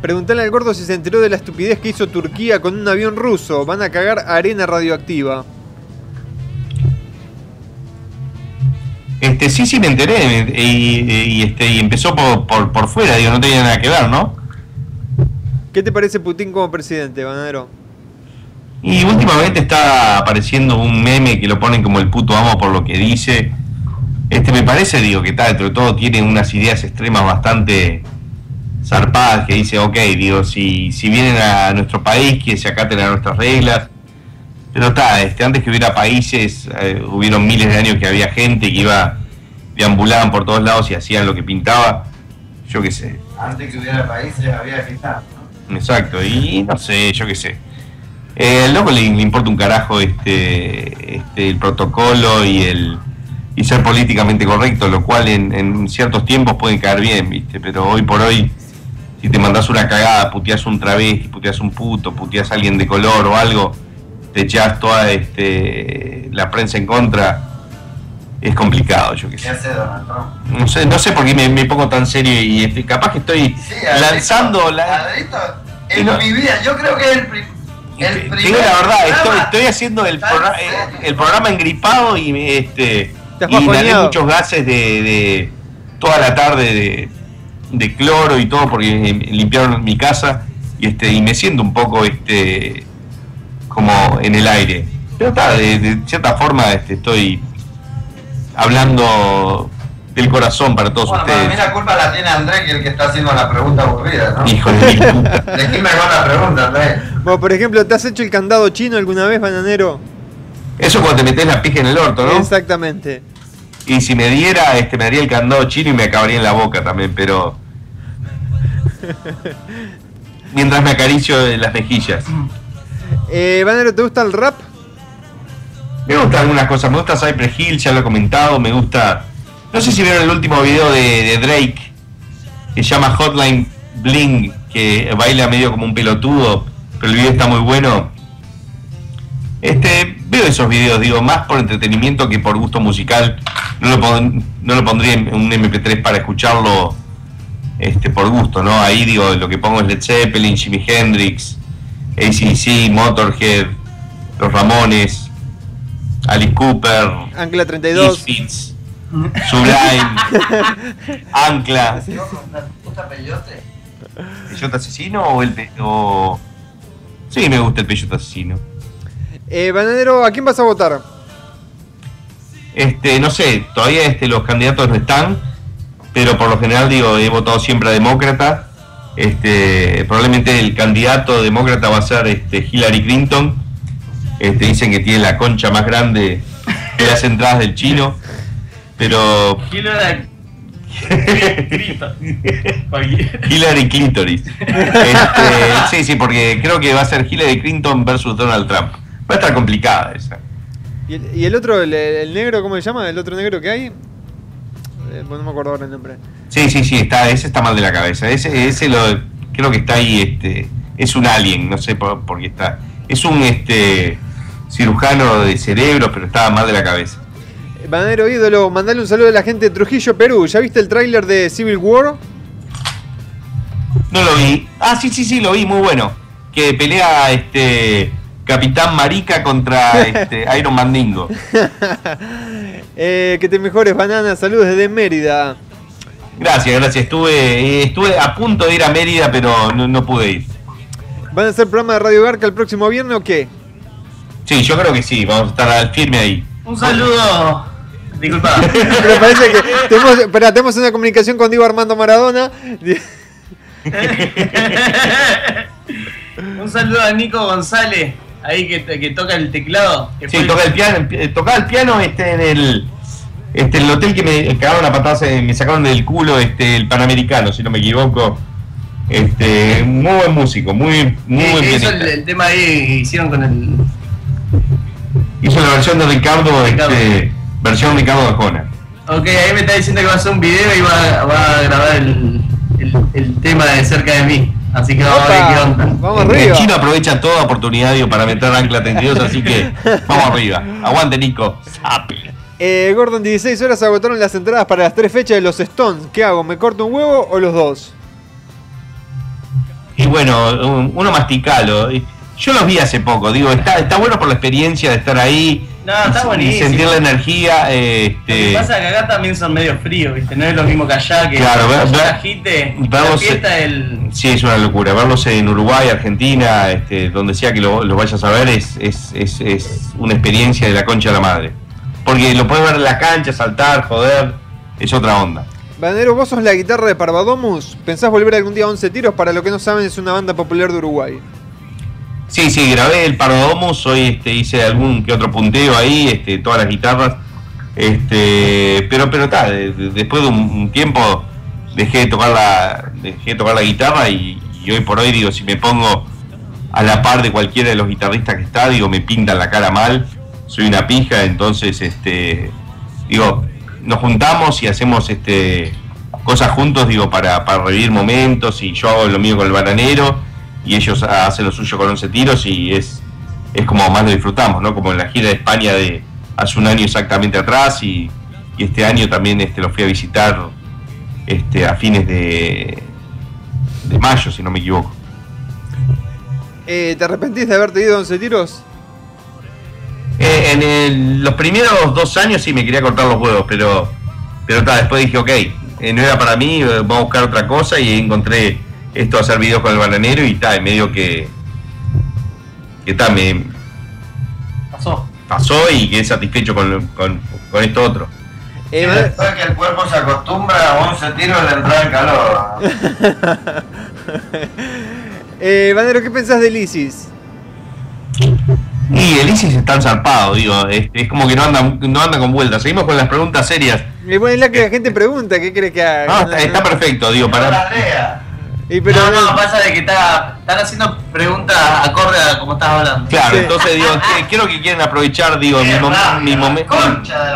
Preguntale al gordo si se enteró de la estupidez que hizo Turquía con un avión ruso. Van a cagar arena radioactiva. Este, sí, sí me enteré, y, y, este, y empezó por, por, por fuera, digo, no tenía nada que ver, ¿no? ¿Qué te parece Putin como presidente, Banadero? Y últimamente está apareciendo un meme que lo ponen como el puto amo por lo que dice. Este me parece, digo, que está dentro de todo tiene unas ideas extremas bastante zarpadas que dice, ok, digo, si, si vienen a nuestro país, que se acaten a nuestras reglas. Pero está, este, antes que hubiera países, eh, hubieron miles de años que había gente que iba, deambulaban por todos lados y hacían lo que pintaba. Yo qué sé. Antes que hubiera países había que estar. Exacto, y no sé, yo qué sé. Eh, al loco le, le importa un carajo este, este el protocolo y el y ser políticamente correcto, lo cual en, en ciertos tiempos puede caer bien, ¿viste? Pero hoy por hoy, si te mandás una cagada, puteás un travesti, puteás un puto, puteás a alguien de color o algo, echás toda este, la prensa en contra, es complicado, yo qué ¿Qué sé. hace Donald Trump? No sé, no sé por qué me, me pongo tan serio y este, capaz que estoy lanzando la... Adrito, en No. mi vida, yo creo que es el, el primer. Digo la verdad, estoy, programa estoy haciendo el, programa- serio. el programa engripado y me, este Te has y inhalé muchos gases de, de toda la tarde de, de cloro y todo porque limpiaron mi casa y este y me siento un poco este como en el aire. Pero está, de, de cierta forma este, estoy hablando del corazón para todos Bueno, para mí ustedes. la culpa la tiene Andrés, que es el que está haciendo la pregunta aburrida, ¿no? Hijo de. Decime con la pregunta, Andrés. Bueno, por ejemplo, ¿te has hecho el candado chino alguna vez, bananero? Eso cuando te metes la pija en el orto, ¿no? Exactamente. Y si me diera, este, me daría el candado chino y me acabaría en la boca también, pero. Mientras me acaricio las mejillas. Eh, bananero, ¿te gusta el rap? Me gustan algunas cosas, me gusta Cypress Hill, ya lo he comentado, me gusta. No sé si vieron el último video de, Drake, que se llama Hotline Bling, que baila medio como un pelotudo, pero el video está muy bueno. Este, veo esos videos, digo, más por entretenimiento que por gusto musical. No lo, no lo pondría en un MP3 para escucharlo este, por gusto, ¿no? Ahí digo, lo que pongo es Led Zeppelin, Jimi Hendrix, ACC, Motorhead, Los Ramones, Alice Cooper, Ancla 32. Misfits, Sublime, Ancla. ¿Te gusta peyote? ¿Peyote asesino o el o- Sí, me gusta el peyote asesino. Eh, bananero, ¿a quién vas a votar? Este, no sé, todavía este, los candidatos no están, pero por lo general digo, he votado siempre a demócrata. Este, probablemente el candidato demócrata va a ser este, Hillary Clinton. Este, dicen que tiene la concha más grande de las entradas del chino. Pero Hillary Clintoris. Este, sí, sí, porque creo que va a ser Hillary Clinton versus Donald Trump. Va a estar complicada esa. ¿Y el, y el otro, el, el negro, cómo se llama? ¿El otro negro que hay? Eh, no me acuerdo ahora el nombre. Sí, sí, sí, está, ese está mal de la cabeza. Ese, ese lo creo que está ahí, este, es un alien, no sé por, por qué está. Es un este cirujano de cerebro, pero estaba mal de la cabeza. Bananero ídolo, mandale un saludo a la gente de Trujillo, Perú. ¿Ya viste el tráiler de Civil War? No lo vi. Ah, sí, sí, sí, lo vi, muy bueno. Que pelea este Capitán Marica contra este Iron Mandingo. Eh, que te mejores, banana. Saludos desde Mérida. Gracias, gracias. Estuve, eh, estuve a punto de ir a Mérida, pero no, no pude ir. ¿Van a hacer programa de Radio Garca el próximo viernes o qué? Sí, yo creo que sí, vamos a estar al firme ahí. Un saludo. Disculpa. Pero parece que tenemos, espera, tenemos una comunicación con Diego Armando Maradona. Un saludo a Nico González, ahí que, que toca el teclado. que Sí, toca el piano, eh, tocaba el piano este en el este el hotel que me cagaron a patadas, eh, me sacaron del culo este el Panamericano, si no me equivoco. Este, muy buen músico, muy muy Eh, buen hizo el, el tema ahí que hicieron con el. Hizo la versión de Ricardo, este, versión Ricardo Arjona. Ok, ahí me está diciendo que va a hacer un video y va, va a grabar el, el, el tema de cerca de mí. Así que vamos a ver qué onda. Vamos El chino aprovecha toda oportunidad digo, para meter ancla 32, así que vamos arriba. Aguante Nico. Eh, Gordon, 16 horas agotaron las entradas para las tres fechas de los Stones. ¿Qué hago? ¿Me corto un huevo o los dos? Y bueno, un- uno masticalo. Yo los vi hace poco, digo, está, está bueno por la experiencia de estar ahí. No, está y buenísimo. sentir la energía. eh, Lo que Este, pasa es que acá también son medio fríos, ¿viste? No es lo mismo que allá, que Claro, ver- allá ver- la agite, la verlos- fiesta del... Sí, es una locura. Verlos en Uruguay, Argentina, este, donde sea que lo, lo vayas a ver, es, es, es, es una experiencia de la concha de la madre. Porque lo puedes ver en la cancha, saltar, joder, es otra onda. Banero, vos sos la guitarra de Parvadomus. ¿Pensás volver algún día a 11 tiros? Para lo que no saben, es una banda popular de Uruguay. Sí, sí, grabé el Pardomus, hoy este, hice algún que otro punteo ahí, este, todas las guitarras. Este, pero pero de- después de un, tiempo dejé de tocar la, dejé de tocar la guitarra y, y hoy por hoy digo, si me pongo a la par de cualquiera de los guitarristas que está, digo, me pintan la cara mal, soy una pija, entonces este digo, nos juntamos y hacemos este cosas juntos, digo, para, para revivir momentos y yo hago lo mío con el bananero y ellos hacen lo suyo con 11 tiros y es, es como más lo disfrutamos, ¿no? Como en la gira de España de, hace un año exactamente atrás y, y este año también este, lo fui a visitar este, a fines de, de mayo, si no me equivoco. Eh, ¿Te arrepentís de haberte ido a 11 tiros? Eh, en el- los primeros dos años sí me quería cortar los huevos, pero pero ta, después dije, ok, eh, no era para mí, voy a buscar otra cosa y encontré esto de hacer videos con el bananero y tal, medio que que ta, me Pasó. pasó y quedé satisfecho con, con, con esto otro. Y después que el cuerpo se acostumbra a 11 tiros le entra el calor. Eh, Bandero, ¿qué pensás del ISIS? Y el ISIS está zarpado, digo, es, es como que no anda, no anda con vueltas. Seguimos con las preguntas serias. Y bueno, es la que la gente pregunta, ¿qué crees que haga? No, está, está perfecto, digo, para. Y pero no, no, pasa de que está, están haciendo preguntas acorde a como estás hablando. Claro, entonces digo, que- creo que quieren aprovechar, digo, mi, mom- mi momen-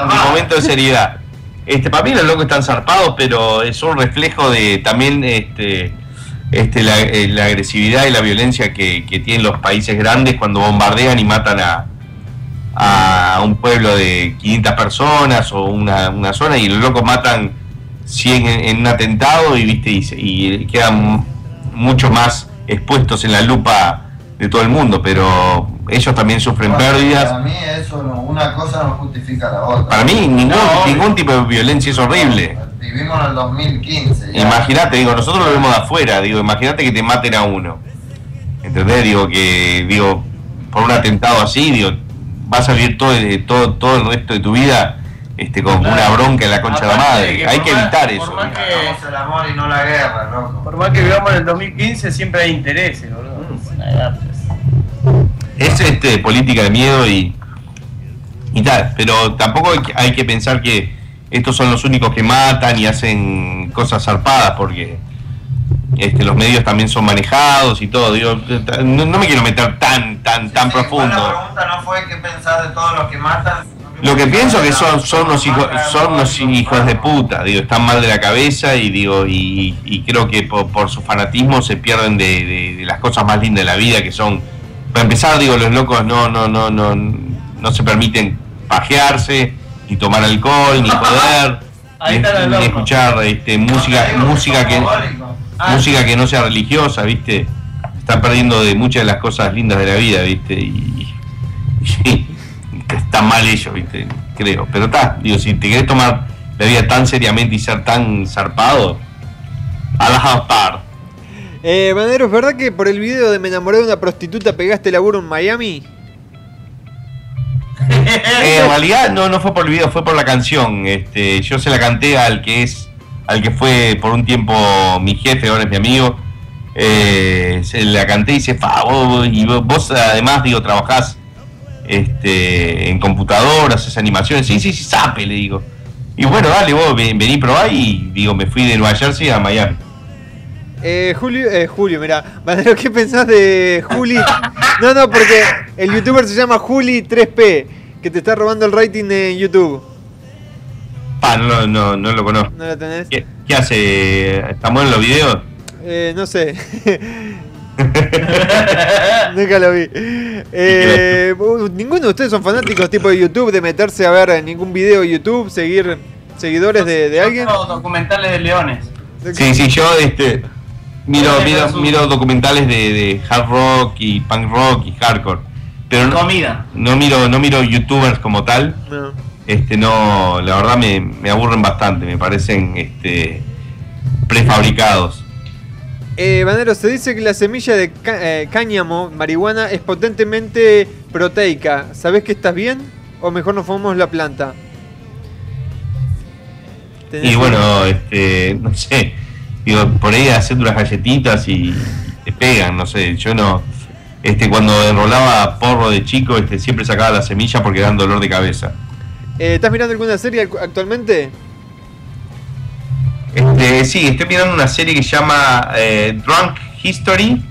mi momento de seriedad. Este, para mí los locos están zarpados, pero es un reflejo de también este, este, la, eh, la agresividad y la violencia que, que tienen los países grandes cuando bombardean y matan a, a un pueblo de 500 personas o una, una zona y los locos matan 100 en, en un atentado y, ¿viste? y, y quedan mucho más expuestos en la lupa de todo el mundo, pero ellos también sufren pérdidas. Para mí eso no, una cosa no justifica la otra. Para mí ningún, ningún tipo de violencia es horrible. Vivimos en el 2015. ya. Imagínate, digo, nosotros lo vemos de afuera, digo, imagínate que te maten a uno. ¿Entendés? Digo que, digo, por un atentado así, digo, vas a vivir todo, todo, todo el resto de tu vida este, con una bronca en la concha de la madre. que Hay que más- evitar por eso. el amor y no la guerra, loco. Por más que vivamos en el 2015, siempre hay intereses, boludo. Es una edad, pues. es este política de miedo y, y tal, pero tampoco hay que, hay que pensar que estos son los únicos que matan y hacen cosas zarpadas porque este, los medios también son manejados y todo. Digo, no, no me quiero meter tan, tan, tan profundo. La pregunta no fue qué pensar de todos los que matan. Lo que pienso que son, son unos hijos, son unos hijos de puta, digo, están mal de la cabeza y digo, y, y creo que por, por su fanatismo se pierden de, de- de las cosas más lindas de la vida que son, para empezar digo, los locos no, no, no, no, no se permiten pajearse, ni tomar alcohol, ni joder, Ahí ni, escuchar este música, música que Ah. música que no sea religiosa, viste, están perdiendo de muchas de las cosas lindas de la vida, viste, y, y está mal ellos, viste, creo. Pero está, digo, si te querés tomar la vida tan seriamente y ser tan zarpado, a la par. Eh, Bandero, ¿es verdad que por el video de Me enamoré de una prostituta pegaste laburo en Miami? Eh, en realidad no, no fue por el video, fue por la canción. Este, yo se la canté al que es, al que fue por un tiempo mi jefe, ahora es mi amigo. Eh, se la canté y dice, fa, vos, y vos, vos además digo, trabajás este, en computadoras, haces animaciones, sí, sí, sí, sape, le digo. Y bueno, dale, vos ven- vení, probá y digo, me fui de Nueva Jersey a Miami. Eh, Julio, eh, Julio, mira, Bandero, ¿qué pensás de Juli? No, no, porque el youtuber se llama Juli3P, que te está robando el rating en YouTube. Pa, no, lo- no, no lo conozco. ¿No lo tenés? ¿Qué, qué hace? ¿Estamos en los videos? Eh, no sé. Nunca lo vi. Eh, ninguno de ustedes son fanáticos tipo de YouTube, de meterse a ver ningún video de YouTube, seguir seguidores de, de alguien. Los documentales de leones. Sí, sí, yo este miro, miro, documentales de, de hard rock y punk rock y hardcore. Pero no, Comida. no miro, no miro youtubers como tal. No. Este no, la verdad me, me aburren bastante, me parecen este prefabricados. Eh, Bandero, se dice que la semilla de eh, cáñamo, marihuana, es potentemente proteica. ¿Sabés que estás bien? ¿O mejor nos fumamos la planta? ¿Tenés Y bueno, este, no sé, digo, por ahí haciendo unas galletitas y, te pegan, no sé, yo no, este, cuando enrolaba porro de chico, este, siempre sacaba la semilla porque dan dolor de cabeza. Eh, ¿Estás mirando alguna serie actualmente? Este, sí, estoy mirando una serie que se llama eh, Drunk History.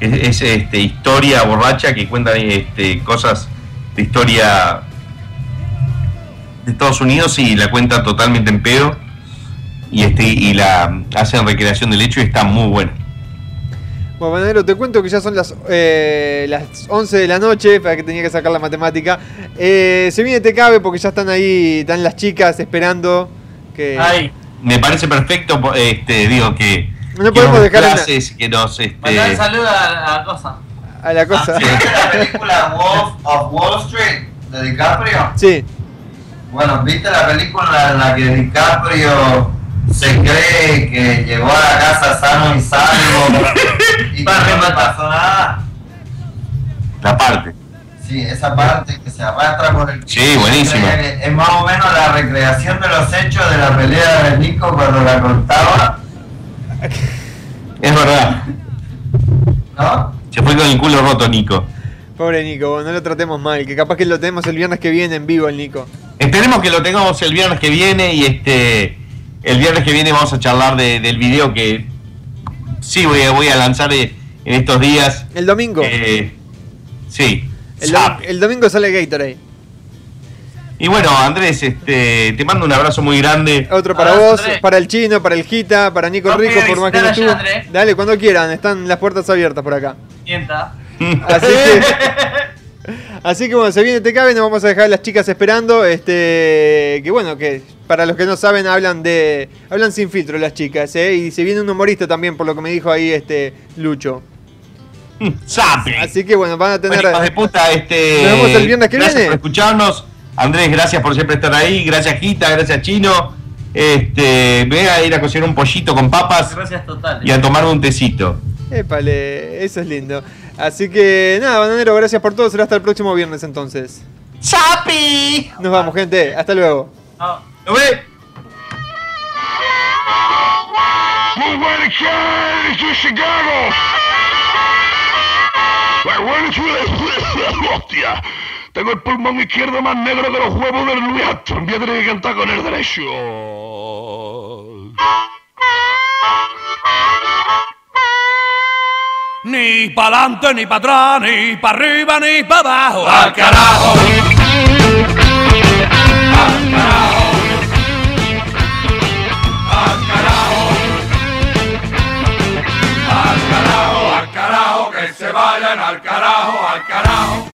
Es, es, este, historia borracha que cuenta este, cosas de historia de Estados Unidos y la cuenta totalmente en pedo. Y, este, y la hacen recreación del hecho y está muy buena. Bueno, Bananero, te cuento que ya son las, eh, las 11 de la noche, para que tenía que sacar la matemática. Eh, se viene Te Cabe porque ya están ahí, están las chicas esperando. Que... Ay, Me parece perfecto, este, digo que. No que podemos nos dejar una- clases, que nos. mandar Este, saludo a, a la cosa. A la cosa. ¿Viste la película Wolf of Wall Street de DiCaprio? Sí. Bueno, ¿viste la película en la que DiCaprio se cree que llegó a la casa sano y salvo y que no le pasó nada? la parte. Sí, esa parte que se arrastra por el... Sí, buenísima. que Es más o menos la recreación de los hechos de la pelea de Nico cuando la cortaba, Es verdad. ¿no? Se fue con el culo roto, Nico. Pobre Nico, no lo tratemos mal, que capaz que lo tenemos el viernes que viene en vivo el Nico. Esperemos que lo tengamos el viernes que viene y este. El viernes que viene vamos a charlar de- del video que. Sí, voy a, voy a lanzar eh, en estos días. El domingo. Eh, sí. El, dom- el domingo sale Gatorade. Y bueno, Andrés, este, te mando un abrazo muy grande. Otro para Abrazo, vos, Andrés. para el chino, para el Gita, para Nico No Rico, por más que no estuvo. Dale, cuando quieran, están las puertas abiertas por acá. Sienta. Así que, así que bueno, se viene Te Cabe, nos vamos a dejar a las chicas esperando. Este, que bueno, que para los que no saben, hablan de. Hablan sin filtro las chicas, ¿eh? Y se viene un humorista también, por lo que me dijo ahí este Lucho. ¡Sape! Así que bueno, van a tener. Bueno, de puta, este. Nos vemos el viernes que gracias viene. por escucharnos. Andrés, gracias por siempre estar ahí. Gracias, Gita, gracias, Chino. Este, voy a ir a cocinar un pollito con papas Gracias totales. y a tomarme un tecito. Épale, eso es lindo. Así que nada, bananero, gracias por todo. Será hasta el próximo viernes entonces. ¡Sapi! Nos vamos, gente. Hasta luego. No. ¿Lo ve? Muy estoy Chicago. ¡Hostia! Tengo el pulmón izquierdo más negro que los huevos del Luis Astro. Voy a tener que cantar con el derecho. Ni pa'lante, ni pa' atrás, ni pa' arriba, ni pa' abajo. ¡Al carajo! ¡Al carajo! se vayan al carajo, al carajo.